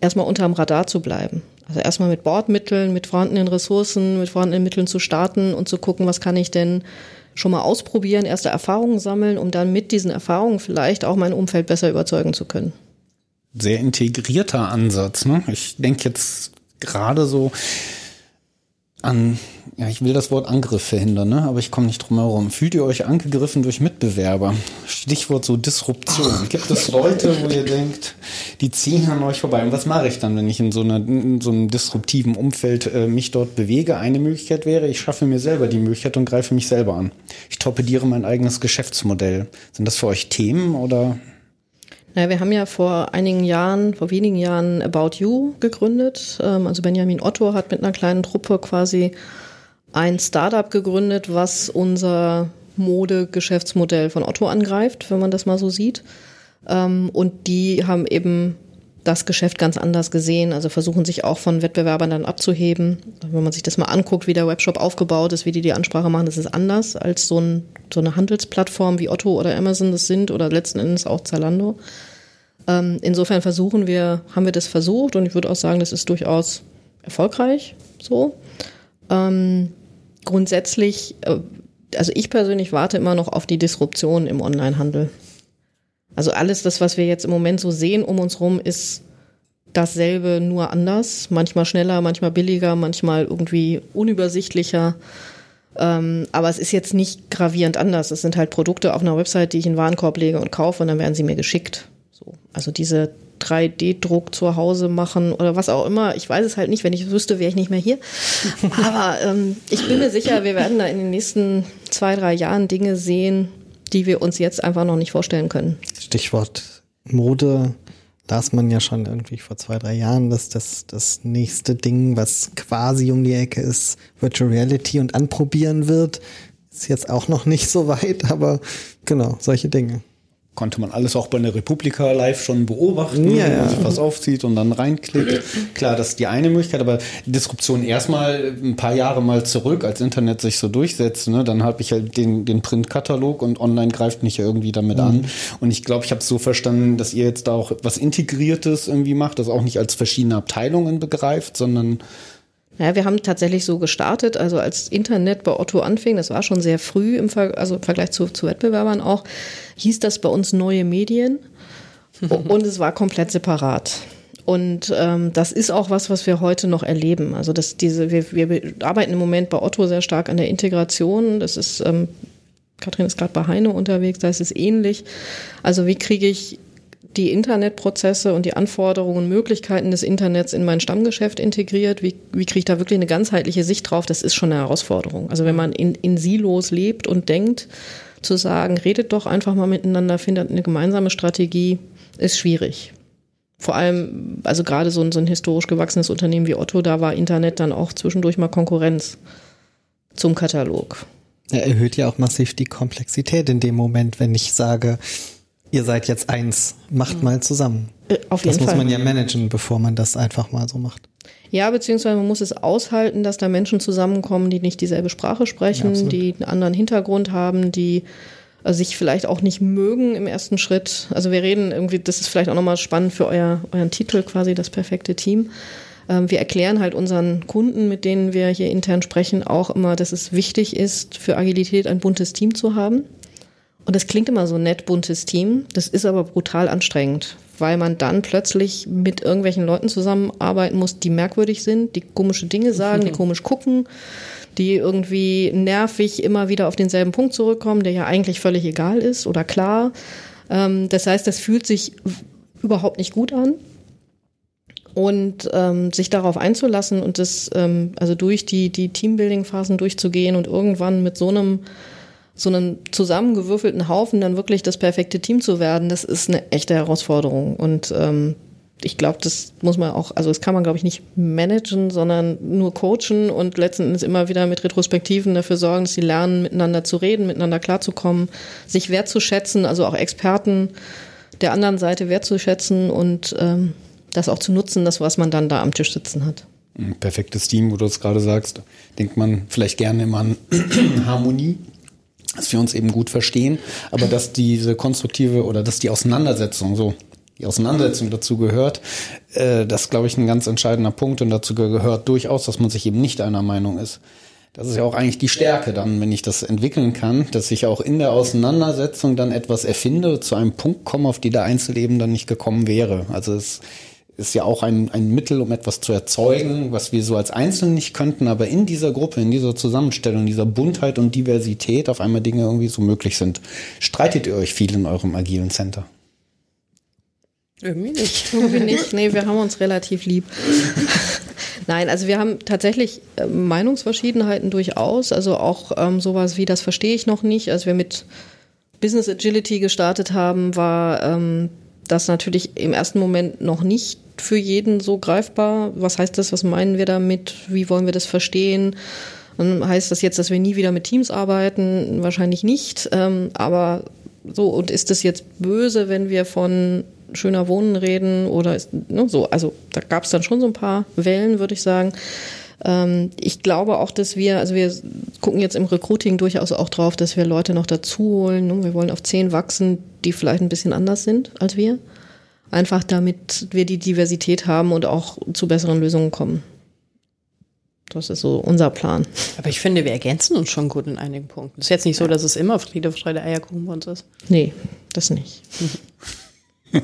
erstmal unterm Radar zu bleiben. Also erstmal mit Bordmitteln, mit vorhandenen Ressourcen, mit vorhandenen Mitteln zu starten und zu gucken, was kann ich denn schon mal ausprobieren, erste Erfahrungen sammeln, um dann mit diesen Erfahrungen vielleicht auch mein Umfeld besser überzeugen zu können sehr integrierter Ansatz. Ne? Ich denke jetzt gerade so an, ja, ich will das Wort Angriff verhindern, ne? aber ich komme nicht drum herum. Fühlt ihr euch angegriffen durch Mitbewerber? Stichwort so Disruption. Gibt es Leute, wo ihr denkt, die ziehen an euch vorbei? Und was mache ich dann, wenn ich in so, einer, in so einem disruptiven Umfeld äh, mich dort bewege? Eine Möglichkeit wäre, ich schaffe mir selber die Möglichkeit und greife mich selber an. Ich torpediere mein eigenes Geschäftsmodell. Sind das für euch Themen oder naja, wir haben ja vor einigen Jahren, vor wenigen Jahren About You gegründet. Ähm, also Benjamin Otto hat mit einer kleinen Truppe quasi ein Startup gegründet, was unser Modegeschäftsmodell von Otto angreift, wenn man das mal so sieht. Ähm, und die haben eben das Geschäft ganz anders gesehen, also versuchen sich auch von Wettbewerbern dann abzuheben. Wenn man sich das mal anguckt, wie der Webshop aufgebaut ist, wie die die Ansprache machen, das ist anders als so, ein, so eine Handelsplattform wie Otto oder Amazon das sind oder letzten Endes auch Zalando. Ähm, insofern versuchen wir, haben wir das versucht und ich würde auch sagen, das ist durchaus erfolgreich so. Ähm, grundsätzlich, äh, also ich persönlich warte immer noch auf die Disruption im Onlinehandel. Also alles das, was wir jetzt im Moment so sehen um uns rum, ist dasselbe, nur anders. Manchmal schneller, manchmal billiger, manchmal irgendwie unübersichtlicher. Ähm, aber es ist jetzt nicht gravierend anders. Es sind halt Produkte auf einer Website, die ich in den Warenkorb lege und kaufe und dann werden sie mir geschickt. So. Also diese 3D-Druck zu Hause machen oder was auch immer. Ich weiß es halt nicht. Wenn ich wüsste, wäre ich nicht mehr hier. Aber ähm, ich bin mir sicher, wir werden da in den nächsten zwei, drei Jahren Dinge sehen, die wir uns jetzt einfach noch nicht vorstellen können. Stichwort Mode las man ja schon irgendwie vor zwei, drei Jahren, dass das, das nächste Ding, was quasi um die Ecke ist, Virtual Reality und anprobieren wird. Ist jetzt auch noch nicht so weit, aber genau, solche Dinge konnte man alles auch bei der Republika live schon beobachten, ja, wenn man sich was aufzieht und dann reinklickt. Klar, das ist die eine Möglichkeit, aber Disruption erstmal ein paar Jahre mal zurück, als Internet sich so durchsetzt, ne, dann habe ich halt den, den Printkatalog und online greift mich ja irgendwie damit mhm. an. Und ich glaube, ich habe es so verstanden, dass ihr jetzt da auch was Integriertes irgendwie macht, das auch nicht als verschiedene Abteilungen begreift, sondern ja, wir haben tatsächlich so gestartet, also als Internet bei Otto anfing, das war schon sehr früh im, Ver also im Vergleich zu, zu Wettbewerbern auch, hieß das bei uns neue Medien und es war komplett separat. Und ähm, das ist auch was, was wir heute noch erleben. Also dass diese, wir, wir arbeiten im Moment bei Otto sehr stark an der Integration. Das ist, ähm, Kathrin ist gerade bei Heine unterwegs, da ist es ähnlich. Also wie kriege ich die Internetprozesse und die Anforderungen und Möglichkeiten des Internets in mein Stammgeschäft integriert? Wie, wie kriege ich da wirklich eine ganzheitliche Sicht drauf? Das ist schon eine Herausforderung. Also wenn man in, in Silos lebt und denkt, zu sagen, redet doch einfach mal miteinander, findet eine gemeinsame Strategie, ist schwierig. vor allem, also gerade so ein, so ein historisch gewachsenes Unternehmen wie Otto, da war Internet dann auch zwischendurch mal Konkurrenz zum Katalog. Er erhöht ja auch massiv die Komplexität in dem Moment, wenn ich sage, ihr seid jetzt eins, macht mal zusammen. Äh, auf jeden das muss Fall. man ja managen, bevor man das einfach mal so macht. Ja, beziehungsweise man muss es aushalten, dass da Menschen zusammenkommen, die nicht dieselbe Sprache sprechen, Ja, die einen anderen Hintergrund haben, die äh, sich vielleicht auch nicht mögen im ersten Schritt. Also wir reden irgendwie, das ist vielleicht auch nochmal spannend für euer, euren Titel quasi, das perfekte Team. Ähm, wir erklären halt unseren Kunden, mit denen wir hier intern sprechen, auch immer, dass es wichtig ist, für Agilität ein buntes Team zu haben. Und das klingt immer so nett, buntes Team. Das ist aber brutal anstrengend, weil man dann plötzlich mit irgendwelchen Leuten zusammenarbeiten muss, die merkwürdig sind, die komische Dinge sagen, die komisch gucken, die irgendwie nervig immer wieder auf denselben Punkt zurückkommen, der ja eigentlich völlig egal ist oder klar. Ähm, das heißt, das fühlt sich überhaupt nicht gut an. Und ähm, sich darauf einzulassen und das, ähm, also durch die, die Teambuilding-Phasen durchzugehen und irgendwann mit so einem so einem zusammengewürfelten Haufen dann wirklich das perfekte Team zu werden, das ist eine echte Herausforderung. Und ähm, ich glaube, das muss man auch, also das kann man, glaube ich, nicht managen, sondern nur coachen und letzten Endes immer wieder mit Retrospektiven dafür sorgen, dass sie lernen, miteinander zu reden, miteinander klarzukommen, sich wertzuschätzen, also auch Experten der anderen Seite wertzuschätzen und ähm, das auch zu nutzen, das, was man dann da am Tisch sitzen hat. Ein perfektes Team, wo du es gerade sagst, denkt man vielleicht gerne immer an Harmonie, dass wir uns eben gut verstehen, aber dass diese konstruktive oder dass die Auseinandersetzung so die Auseinandersetzung dazu gehört, äh, das glaube ich, ein ganz entscheidender Punkt und dazu gehört durchaus, dass man sich eben nicht einer Meinung ist. Das ist ja auch eigentlich die Stärke dann, wenn ich das entwickeln kann, dass ich auch in der Auseinandersetzung dann etwas erfinde, zu einem Punkt komme, auf die der Einzelne eben dann nicht gekommen wäre. Also es ist ja auch ein, ein Mittel, um etwas zu erzeugen, was wir so als Einzelne nicht könnten, aber in dieser Gruppe, in dieser Zusammenstellung, dieser Buntheit und Diversität auf einmal Dinge irgendwie so möglich sind. Streitet ihr euch viel in eurem agilen Center? Irgendwie nicht. Irgendwie nicht. Nee, wir haben uns relativ lieb. Nein, also wir haben tatsächlich äh, Meinungsverschiedenheiten durchaus. Also auch ähm, sowas wie, das verstehe ich noch nicht. Als wir mit Business Agility gestartet haben, war ähm, das natürlich im ersten Moment noch nicht für jeden so greifbar. Was heißt das? Was meinen wir damit? Wie wollen wir das verstehen? Und heißt das jetzt, dass wir nie wieder mit Teams arbeiten? Wahrscheinlich nicht. Ähm, aber so, und ist es jetzt böse, wenn wir von schöner Wohnen reden oder ist, ne, so, also da gab es dann schon so ein paar Wellen, würde ich sagen. Ähm, ich glaube auch, dass wir, also wir gucken jetzt im Recruiting durchaus auch drauf, dass wir Leute noch dazu holen. Ne? Wir wollen auf zehn wachsen, die vielleicht ein bisschen anders sind als wir. Einfach damit wir die Diversität haben und auch zu besseren Lösungen kommen. Das ist so unser Plan. Aber ich finde, wir ergänzen uns schon gut in einigen Punkten. Es ist jetzt nicht so, dass es immer Friede, Freude, Eierkuchen bei uns ist. Nee, das nicht.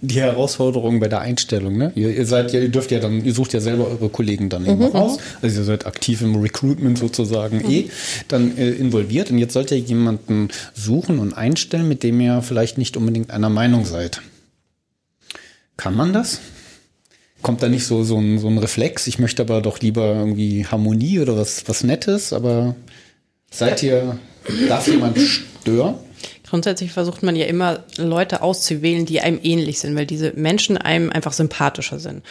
Die Herausforderung bei der Einstellung, ne? Ihr, ihr seid ja, ihr dürft ja dann, ihr sucht ja selber eure Kollegen dann eben raus. Also ihr seid aktiv im Recruitment sozusagen eh dann äh, involviert und jetzt sollt ihr jemanden suchen und einstellen, mit dem ihr vielleicht nicht unbedingt einer Meinung seid. Kann man das? Kommt da nicht so, so, ein, so ein Reflex? Ich möchte aber doch lieber irgendwie Harmonie oder was, was Nettes, aber seid ihr, darf jemand stören? Grundsätzlich versucht man ja immer, Leute auszuwählen, die einem ähnlich sind, weil diese Menschen einem einfach sympathischer sind.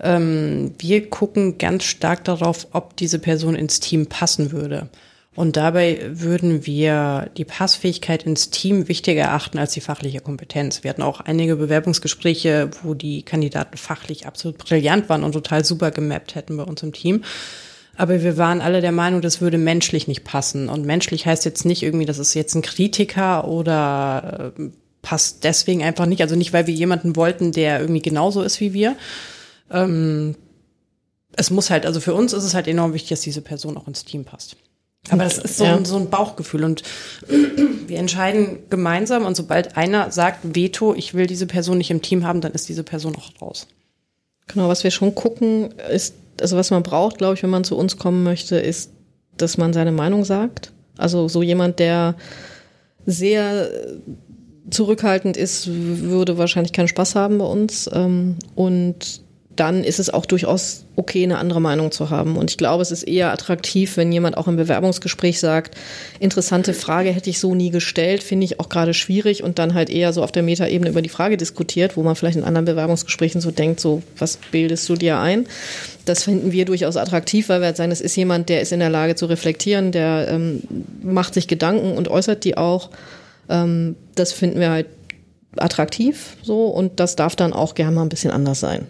Ähm, wir gucken ganz stark darauf, ob diese Person ins Team passen würde. Und dabei würden wir die Passfähigkeit ins Team wichtiger erachten als die fachliche Kompetenz. Wir hatten auch einige Bewerbungsgespräche, wo die Kandidaten fachlich absolut brillant waren und total super gemappt hätten bei uns im Team. Aber wir waren alle der Meinung, das würde menschlich nicht passen. Und menschlich heißt jetzt nicht irgendwie, das ist jetzt ein Kritiker oder äh, passt deswegen einfach nicht. Also nicht, weil wir jemanden wollten, der irgendwie genauso ist wie wir. Ähm, es muss halt, also für uns ist es halt enorm wichtig, dass diese Person auch ins Team passt. Aber das ist so, Ja. ein, so ein Bauchgefühl und wir entscheiden gemeinsam und sobald einer sagt, Veto, ich will diese Person nicht im Team haben, dann ist diese Person auch raus. Genau, was wir schon gucken, ist, also was man braucht, glaube ich, wenn man zu uns kommen möchte, ist, dass man seine Meinung sagt. Also so jemand, der sehr zurückhaltend ist, würde wahrscheinlich keinen Spaß haben bei uns. Ähm, Und dann ist es auch durchaus okay, eine andere Meinung zu haben. Und ich glaube, es ist eher attraktiv, wenn jemand auch im Bewerbungsgespräch sagt, interessante Frage hätte ich so nie gestellt, finde ich auch gerade schwierig und dann halt eher so auf der Metaebene über die Frage diskutiert, wo man vielleicht in anderen Bewerbungsgesprächen so denkt, so, was bildest du dir ein? Das finden wir durchaus attraktiv, weil wir halt sagen, es ist jemand, der ist in der Lage zu reflektieren, der ähm, macht sich Gedanken und äußert die auch. Ähm, das finden wir halt attraktiv so und das darf dann auch gerne mal ein bisschen anders sein.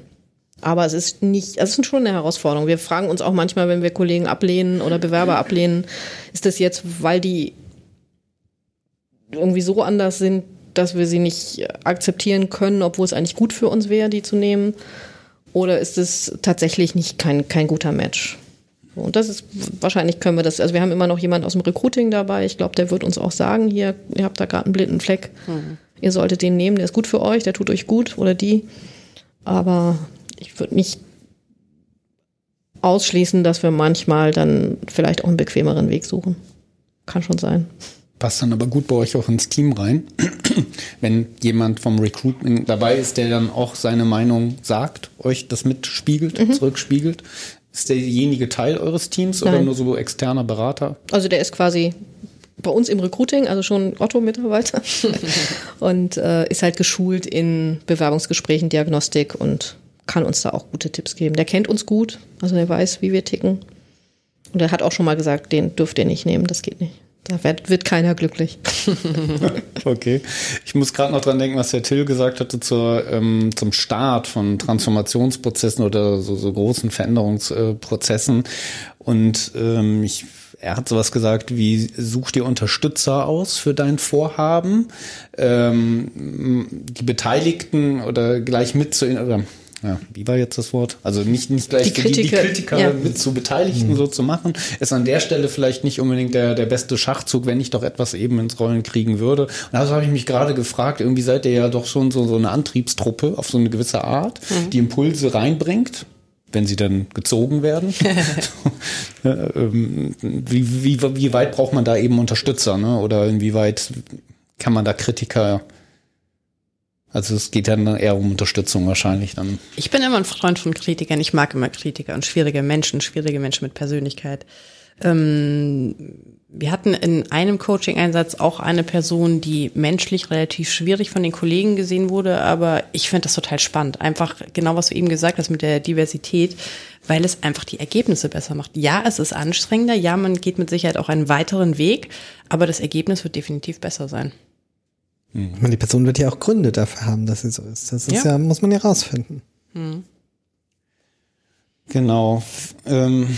Aber es ist nicht, es ist schon eine Herausforderung. Wir fragen uns auch manchmal, wenn wir Kollegen ablehnen oder Bewerber ablehnen, ist das jetzt, weil die irgendwie so anders sind, dass wir sie nicht akzeptieren können, obwohl es eigentlich gut für uns wäre, die zu nehmen? Oder ist es tatsächlich nicht kein, kein guter Match? Und das ist, wahrscheinlich können wir das, also wir haben immer noch jemanden aus dem Recruiting dabei. Ich glaube, der wird uns auch sagen, hier, ihr habt da gerade einen blinden Fleck. Mhm. Ihr solltet den nehmen, der ist gut für euch, der tut euch gut oder die. Aber ich würde nicht ausschließen, dass wir manchmal dann vielleicht auch einen bequemeren Weg suchen. Kann schon sein. Passt dann aber gut bei euch auch ins Team rein, wenn jemand vom Recruiting dabei ist, der dann auch seine Meinung sagt, euch das mitspiegelt, mhm. zurückspiegelt. Ist derjenige Teil eures Teams Nein. oder nur so externer Berater? Also der ist quasi bei uns im Recruiting, also schon Otto-Mitarbeiter und äh, ist halt geschult in Bewerbungsgesprächen, Diagnostik und kann uns da auch gute Tipps geben. Der kennt uns gut, also der weiß, wie wir ticken. Und er hat auch schon mal gesagt, den dürft ihr nicht nehmen, das geht nicht. Da wird, wird keiner glücklich. okay. Ich muss gerade noch dran denken, was der Till gesagt hatte zur, ähm, zum Start von Transformationsprozessen oder so, so großen Veränderungsprozessen. Und ähm, ich er hat sowas gesagt wie, such dir Unterstützer aus für dein Vorhaben. Ähm, die Beteiligten oder gleich mit zu, oder ja, wie war jetzt das Wort? Also nicht, nicht gleich die Kritiker, die, die Kritiker ja. mit zu Beteiligten mhm. so zu machen, ist an der Stelle vielleicht nicht unbedingt der, der beste Schachzug, wenn ich doch etwas eben ins Rollen kriegen würde. Und also habe ich mich gerade gefragt, irgendwie seid ihr ja doch schon so, so eine Antriebstruppe auf so eine gewisse Art, mhm. die Impulse reinbringt wenn sie dann gezogen werden. Ähm, wie, wie, wie weit braucht man da eben Unterstützer, ne? Oder inwieweit kann man da Kritiker also es geht dann eher um Unterstützung wahrscheinlich dann. Ich bin immer ein Freund von Kritikern. Ich mag immer Kritiker und schwierige Menschen, schwierige Menschen mit Persönlichkeit. Ähm, wir hatten in einem Coaching-Einsatz auch eine Person, die menschlich relativ schwierig von den Kollegen gesehen wurde, aber ich finde das total spannend. Einfach genau, was du eben gesagt hast mit der Diversität, weil es einfach die Ergebnisse besser macht. Ja, es ist anstrengender, ja, man geht mit Sicherheit auch einen weiteren Weg, aber das Ergebnis wird definitiv besser sein. Mhm. Die Person wird ja auch Gründe dafür haben, dass sie so ist. Das ist ja, ja muss man ja rausfinden. Mhm. Genau. Ähm,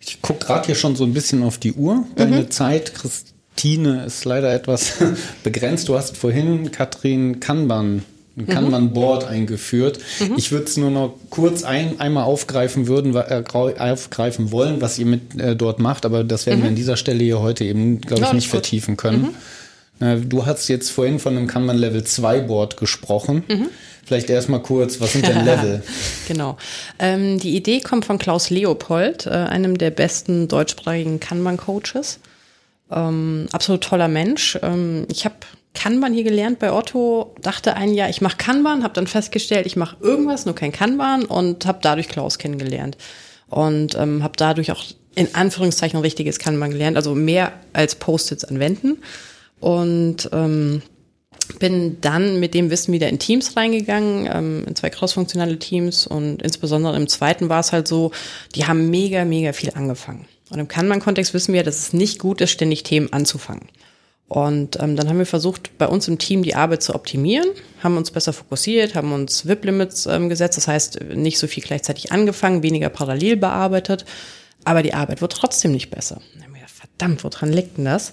ich gucke gerade hier schon so ein bisschen auf die Uhr. Deine mhm. Zeit, Christine, ist leider etwas begrenzt. Du hast vorhin Katrin Kanban ein mhm. Kanban-Board eingeführt. Mhm. Ich würde es nur noch kurz ein, einmal aufgreifen würden, äh, aufgreifen wollen, was ihr mit äh, dort macht, aber das werden mhm. wir an dieser Stelle hier heute eben, glaube ich, ja, nicht vertiefen können. Mhm. Du hast jetzt vorhin von einem Kanban Level 2 Board gesprochen. Mhm. Vielleicht erstmal kurz, was sind denn Level? genau. Ähm, die Idee kommt von Klaus Leopold, äh, einem der besten deutschsprachigen Kanban-Coaches. Ähm, absolut toller Mensch. Ähm, ich habe Kanban hier gelernt bei Otto, dachte ein Jahr, ich mache Kanban, habe dann festgestellt, ich mache irgendwas, nur kein Kanban und habe dadurch Klaus kennengelernt. Und ähm, habe dadurch auch in Anführungszeichen ein richtiges Kanban gelernt, also mehr als Post-its anwenden und ähm, bin dann mit dem Wissen wieder in Teams reingegangen, ähm, in zwei crossfunktionale Teams und insbesondere im zweiten war es halt so, die haben mega, mega viel angefangen. Und im Kanban-Kontext wissen wir, dass es nicht gut ist, ständig Themen anzufangen. Und ähm, dann haben wir versucht, bei uns im Team die Arbeit zu optimieren, haben uns besser fokussiert, haben uns VIP-Limits ähm, gesetzt, das heißt nicht so viel gleichzeitig angefangen, weniger parallel bearbeitet, aber die Arbeit wird trotzdem nicht besser. Verdammt, woran liegt denn das?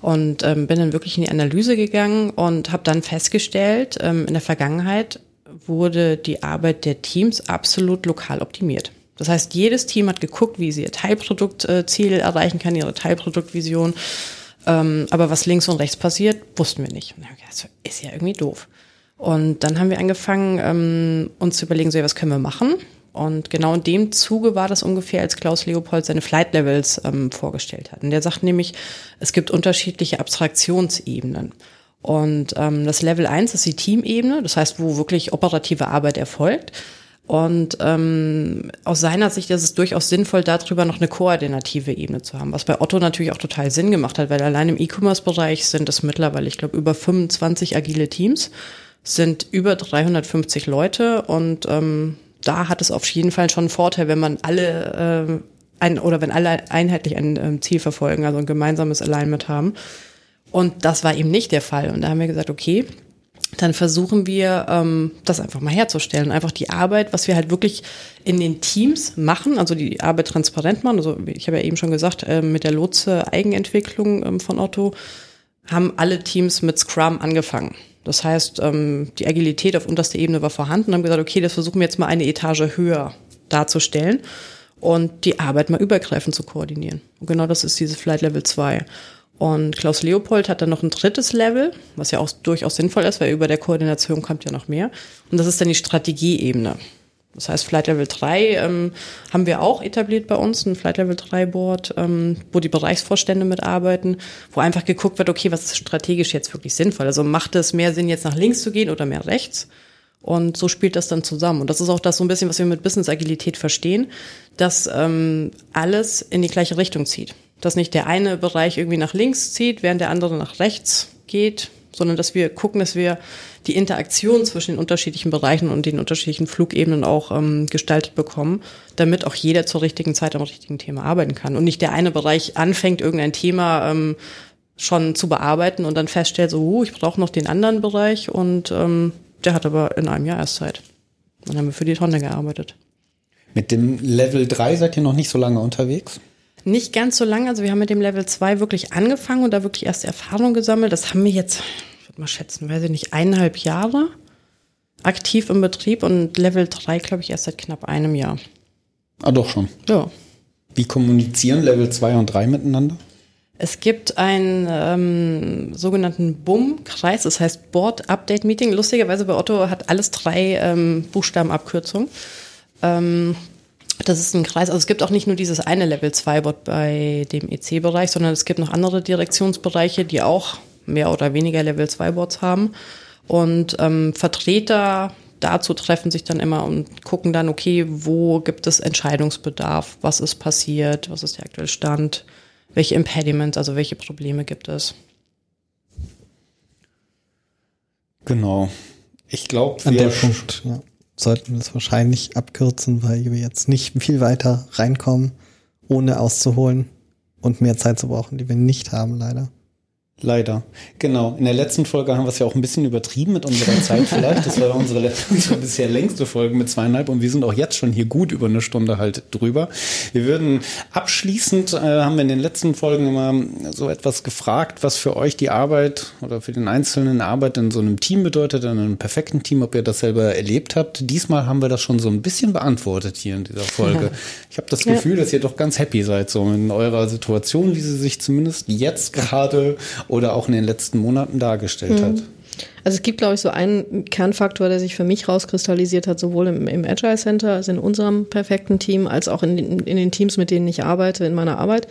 Und ähm, bin dann wirklich in die Analyse gegangen und habe dann festgestellt, ähm, in der Vergangenheit wurde die Arbeit der Teams absolut lokal optimiert. Das heißt, jedes Team hat geguckt, wie sie ihr Teilproduktziel äh, erreichen kann, ihre Teilproduktvision. Ähm, aber was links und rechts passiert, wussten wir nicht. Das ist ja irgendwie doof. Und dann haben wir angefangen, ähm, uns zu überlegen, so, ja, was können wir machen? Und genau in dem Zuge war das ungefähr, als Klaus Leopold seine Flight Levels ähm, vorgestellt hat. Und der sagt nämlich, es gibt unterschiedliche Abstraktionsebenen. Und ähm, das Level 1 ist die Teamebene, das heißt, wo wirklich operative Arbeit erfolgt. Und ähm, aus seiner Sicht ist es durchaus sinnvoll, darüber noch eine koordinative Ebene zu haben, was bei Otto natürlich auch total Sinn gemacht hat, weil allein im E-Commerce-Bereich sind es mittlerweile, ich glaube, über 25 agile Teams, sind über 350 Leute und ähm, da hat es auf jeden Fall schon einen Vorteil, wenn man alle äh, ein, oder wenn alle einheitlich ein ähm, Ziel verfolgen, also ein gemeinsames Alignment haben. Und das war eben nicht der Fall. Und da haben wir gesagt, okay, dann versuchen wir, ähm, das einfach mal herzustellen. Einfach die Arbeit, was wir halt wirklich in den Teams machen, also die Arbeit transparent machen. Also ich habe ja eben schon gesagt, äh, mit der Lotse Eigenentwicklung ähm, von Otto haben alle Teams mit Scrum angefangen. Das heißt, ähm, die Agilität auf unterster Ebene war vorhanden und haben gesagt, okay, das versuchen wir jetzt mal eine Etage höher darzustellen und die Arbeit mal übergreifend zu koordinieren. Und genau das ist dieses Flight Level 2. Und Klaus Leopold hat dann noch ein drittes Level, was ja auch durchaus sinnvoll ist, weil über der Koordination kommt ja noch mehr. Und das ist dann die Strategieebene. Das heißt, Flight Level 3 ähm, haben wir auch etabliert bei uns, ein Flight Level 3 Board, ähm, wo die Bereichsvorstände mitarbeiten, wo einfach geguckt wird, okay, was ist strategisch jetzt wirklich sinnvoll? Also macht es mehr Sinn, jetzt nach links zu gehen oder mehr rechts? Und so spielt das dann zusammen. Und das ist auch das so ein bisschen, was wir mit Business Agilität verstehen, dass ähm, alles in die gleiche Richtung zieht dass nicht der eine Bereich irgendwie nach links zieht, während der andere nach rechts geht, sondern dass wir gucken, dass wir die Interaktion zwischen den unterschiedlichen Bereichen und den unterschiedlichen Flugebenen auch ähm, gestaltet bekommen, damit auch jeder zur richtigen Zeit am richtigen Thema arbeiten kann und nicht der eine Bereich anfängt, irgendein Thema ähm, schon zu bearbeiten und dann feststellt, so, uh, ich brauche noch den anderen Bereich und ähm, der hat aber in einem Jahr erst Zeit. Dann haben wir für die Tonne gearbeitet. Mit dem Level 3 seid ihr noch nicht so lange unterwegs? Nicht ganz so lange. Also wir haben mit dem Level 2 wirklich angefangen und da wirklich erste Erfahrung gesammelt. Das haben wir jetzt, ich würde mal schätzen, weiß ich nicht, eineinhalb Jahre aktiv im Betrieb und Level 3, glaube ich, erst seit knapp einem Jahr. Ah, doch schon. Ja. Wie kommunizieren Level 2 und 3 miteinander? Es gibt einen ähm, sogenannten BUM-Kreis, das heißt Board Update Meeting. Lustigerweise bei Otto hat alles drei ähm, Buchstabenabkürzungen. Ähm, das ist ein Kreis. Also es gibt auch nicht nur dieses eine Level 2 Bot bei dem EC-Bereich, sondern es gibt noch andere Direktionsbereiche, die auch mehr oder weniger Level 2 Bots haben. Und ähm, Vertreter dazu treffen sich dann immer und gucken dann, okay, wo gibt es Entscheidungsbedarf, was ist passiert, was ist der aktuelle Stand, welche Impediments, also welche Probleme gibt es. Genau. Ich glaube, an der Punkt, ja sollten wir es wahrscheinlich abkürzen, weil wir jetzt nicht viel weiter reinkommen, ohne auszuholen und mehr Zeit zu brauchen, die wir nicht haben, leider. Leider. Genau. In der letzten Folge haben wir es ja auch ein bisschen übertrieben mit unserer Zeit vielleicht. Das war unsere, unsere bisher längste Folge mit zweieinhalb und wir sind auch jetzt schon hier gut über eine Stunde halt drüber. Wir würden abschließend, äh, haben wir in den letzten Folgen immer so etwas gefragt, was für euch die Arbeit oder für den Einzelnen Arbeit in so einem Team bedeutet, in einem perfekten Team, ob ihr das selber erlebt habt. Diesmal haben wir das schon so ein bisschen beantwortet hier in dieser Folge. Ich habe das Gefühl, ja. dass ihr doch ganz happy seid, so in eurer Situation, wie sie sich zumindest jetzt gerade oder auch in den letzten Monaten dargestellt mhm. hat. Also es gibt, glaube ich, so einen Kernfaktor, der sich für mich rauskristallisiert hat, sowohl im, im Agile Center, also in unserem perfekten Team, als auch in, in, in, den Teams, mit denen ich arbeite, in meiner Arbeit.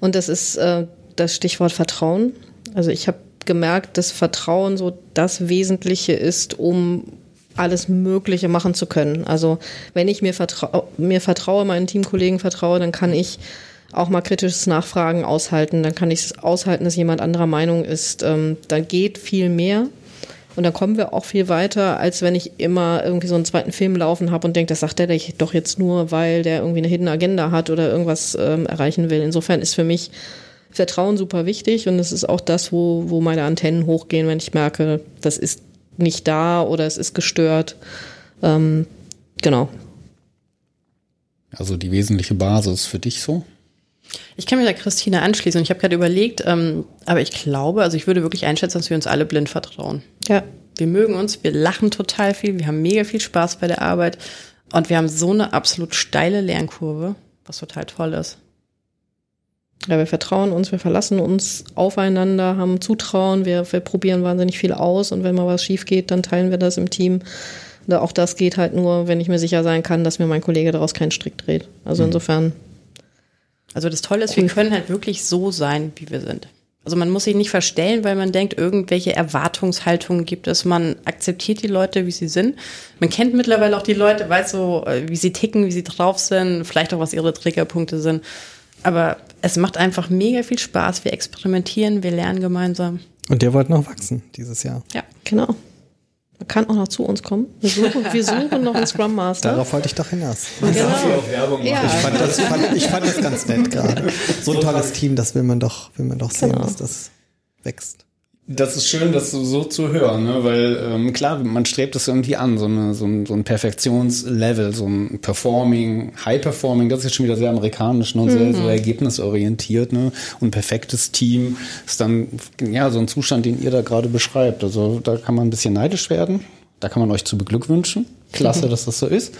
Und das ist äh, das Stichwort Vertrauen. Also ich habe gemerkt, dass Vertrauen so das Wesentliche ist, um alles Mögliche machen zu können. Also wenn ich mir, vertrau mir vertraue, meinen Teamkollegen vertraue, dann kann ich auch mal kritisches Nachfragen aushalten. Dann kann ich es aushalten, dass jemand anderer Meinung ist. Ähm, da geht viel mehr. Und dann kommen wir auch viel weiter, als wenn ich immer irgendwie so einen zweiten Film laufen habe und denke, das sagt der doch jetzt nur, weil der irgendwie eine Hidden Agenda hat oder irgendwas ähm, erreichen will. Insofern ist für mich Vertrauen super wichtig und es ist auch das, wo, wo meine Antennen hochgehen, wenn ich merke, das ist nicht da oder es ist gestört. Ähm, genau. Also die wesentliche Basis für dich so? Ich kann mir da Christina anschließen und ich habe gerade überlegt, ähm, aber ich glaube, also ich würde wirklich einschätzen, dass wir uns alle blind vertrauen. Ja. Wir mögen uns, wir lachen total viel, wir haben mega viel Spaß bei der Arbeit und wir haben so eine absolut steile Lernkurve, was total toll ist. Ja, wir vertrauen uns, wir verlassen uns aufeinander, haben Zutrauen, wir, wir probieren wahnsinnig viel aus und wenn mal was schief geht, dann teilen wir das im Team. Auch das geht halt nur, wenn ich mir sicher sein kann, dass mir mein Kollege daraus keinen Strick dreht. Also mhm. insofern also das Tolle ist, wir können halt wirklich so sein, wie wir sind. Also man muss sich nicht verstellen, weil man denkt, irgendwelche Erwartungshaltungen gibt es. Man akzeptiert die Leute, wie sie sind. Man kennt mittlerweile auch die Leute, weiß so, äh, wie sie ticken, wie sie drauf sind, vielleicht auch, was ihre Triggerpunkte sind. Aber es macht einfach mega viel Spaß. Wir experimentieren, wir lernen gemeinsam. Und der wollte noch wachsen dieses Jahr. Ja, genau. Man kann auch noch zu uns kommen. Wir suchen, wir suchen noch einen Scrum Master. Darauf wollte ich doch hinaus. Genau. Ja. Ich fand, das, fand, ich fand das ganz nett gerade. So ein tolles Team, das will man doch, will man doch sehen, Genau. dass das wächst. Das ist schön, das so, zu hören, ne? weil ähm, klar, man strebt es irgendwie an, so, eine, so, ein, so ein Perfektionslevel, so ein Performing, High Performing, das ist jetzt schon wieder sehr amerikanisch ne? und sehr so ergebnisorientiert. Ne? Und perfektes Team ist dann ja so ein Zustand, den ihr da gerade beschreibt. Also da kann man ein bisschen neidisch werden, da kann man euch zu beglückwünschen. Klasse, dass das so ist.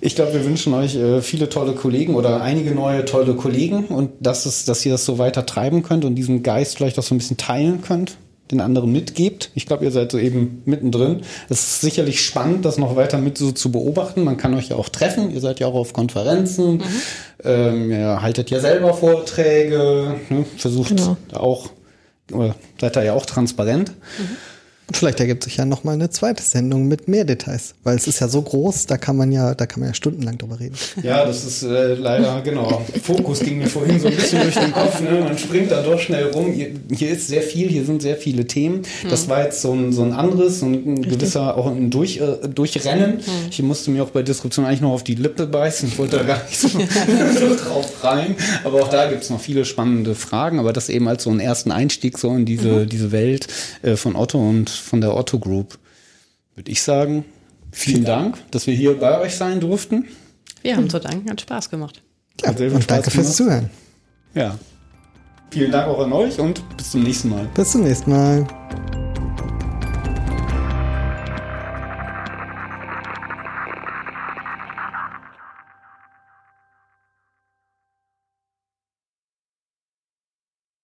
Ich glaube, wir wünschen euch äh, viele tolle Kollegen oder einige neue tolle Kollegen und dass, es, dass ihr das so weiter treiben könnt und diesen Geist vielleicht auch so ein bisschen teilen könnt, den anderen mitgebt. Ich glaube, ihr seid so eben mittendrin. Es ist sicherlich spannend, das noch weiter mit so zu beobachten. Man kann euch ja auch treffen. Ihr seid ja auch auf Konferenzen. Ähm, ihr haltet ja selber Vorträge, ne? versucht Genau. auch, oder seid da ja auch transparent. Und vielleicht ergibt sich ja noch mal eine zweite Sendung mit mehr Details, weil es ist ja so groß, da kann man ja, da kann man ja stundenlang drüber reden. Ja, das ist äh, leider, genau. Fokus ging mir vorhin so ein bisschen durch den Kopf. Ne? Man springt da doch schnell rum. Hier, hier ist sehr viel, hier sind sehr viele Themen. Das war jetzt so ein, so ein anderes, so ein, gewisser, auch ein Durch, äh, Durchrennen. Ich musste mir auch bei Disruption eigentlich noch auf die Lippe beißen. Ich wollte da gar nicht so, so drauf rein. Aber auch da gibt es noch viele spannende Fragen. Aber das eben als so einen ersten Einstieg so in diese, diese Welt äh, von Otto und von der Otto Group. Würde ich sagen, vielen Dank, dass wir hier bei euch sein durften. Wir haben zu danken, hat Spaß gemacht. Ja, und Spaß danke fürs gemacht. Zuhören. Ja. Vielen Dank auch an euch und bis zum nächsten Mal. Bis zum nächsten Mal.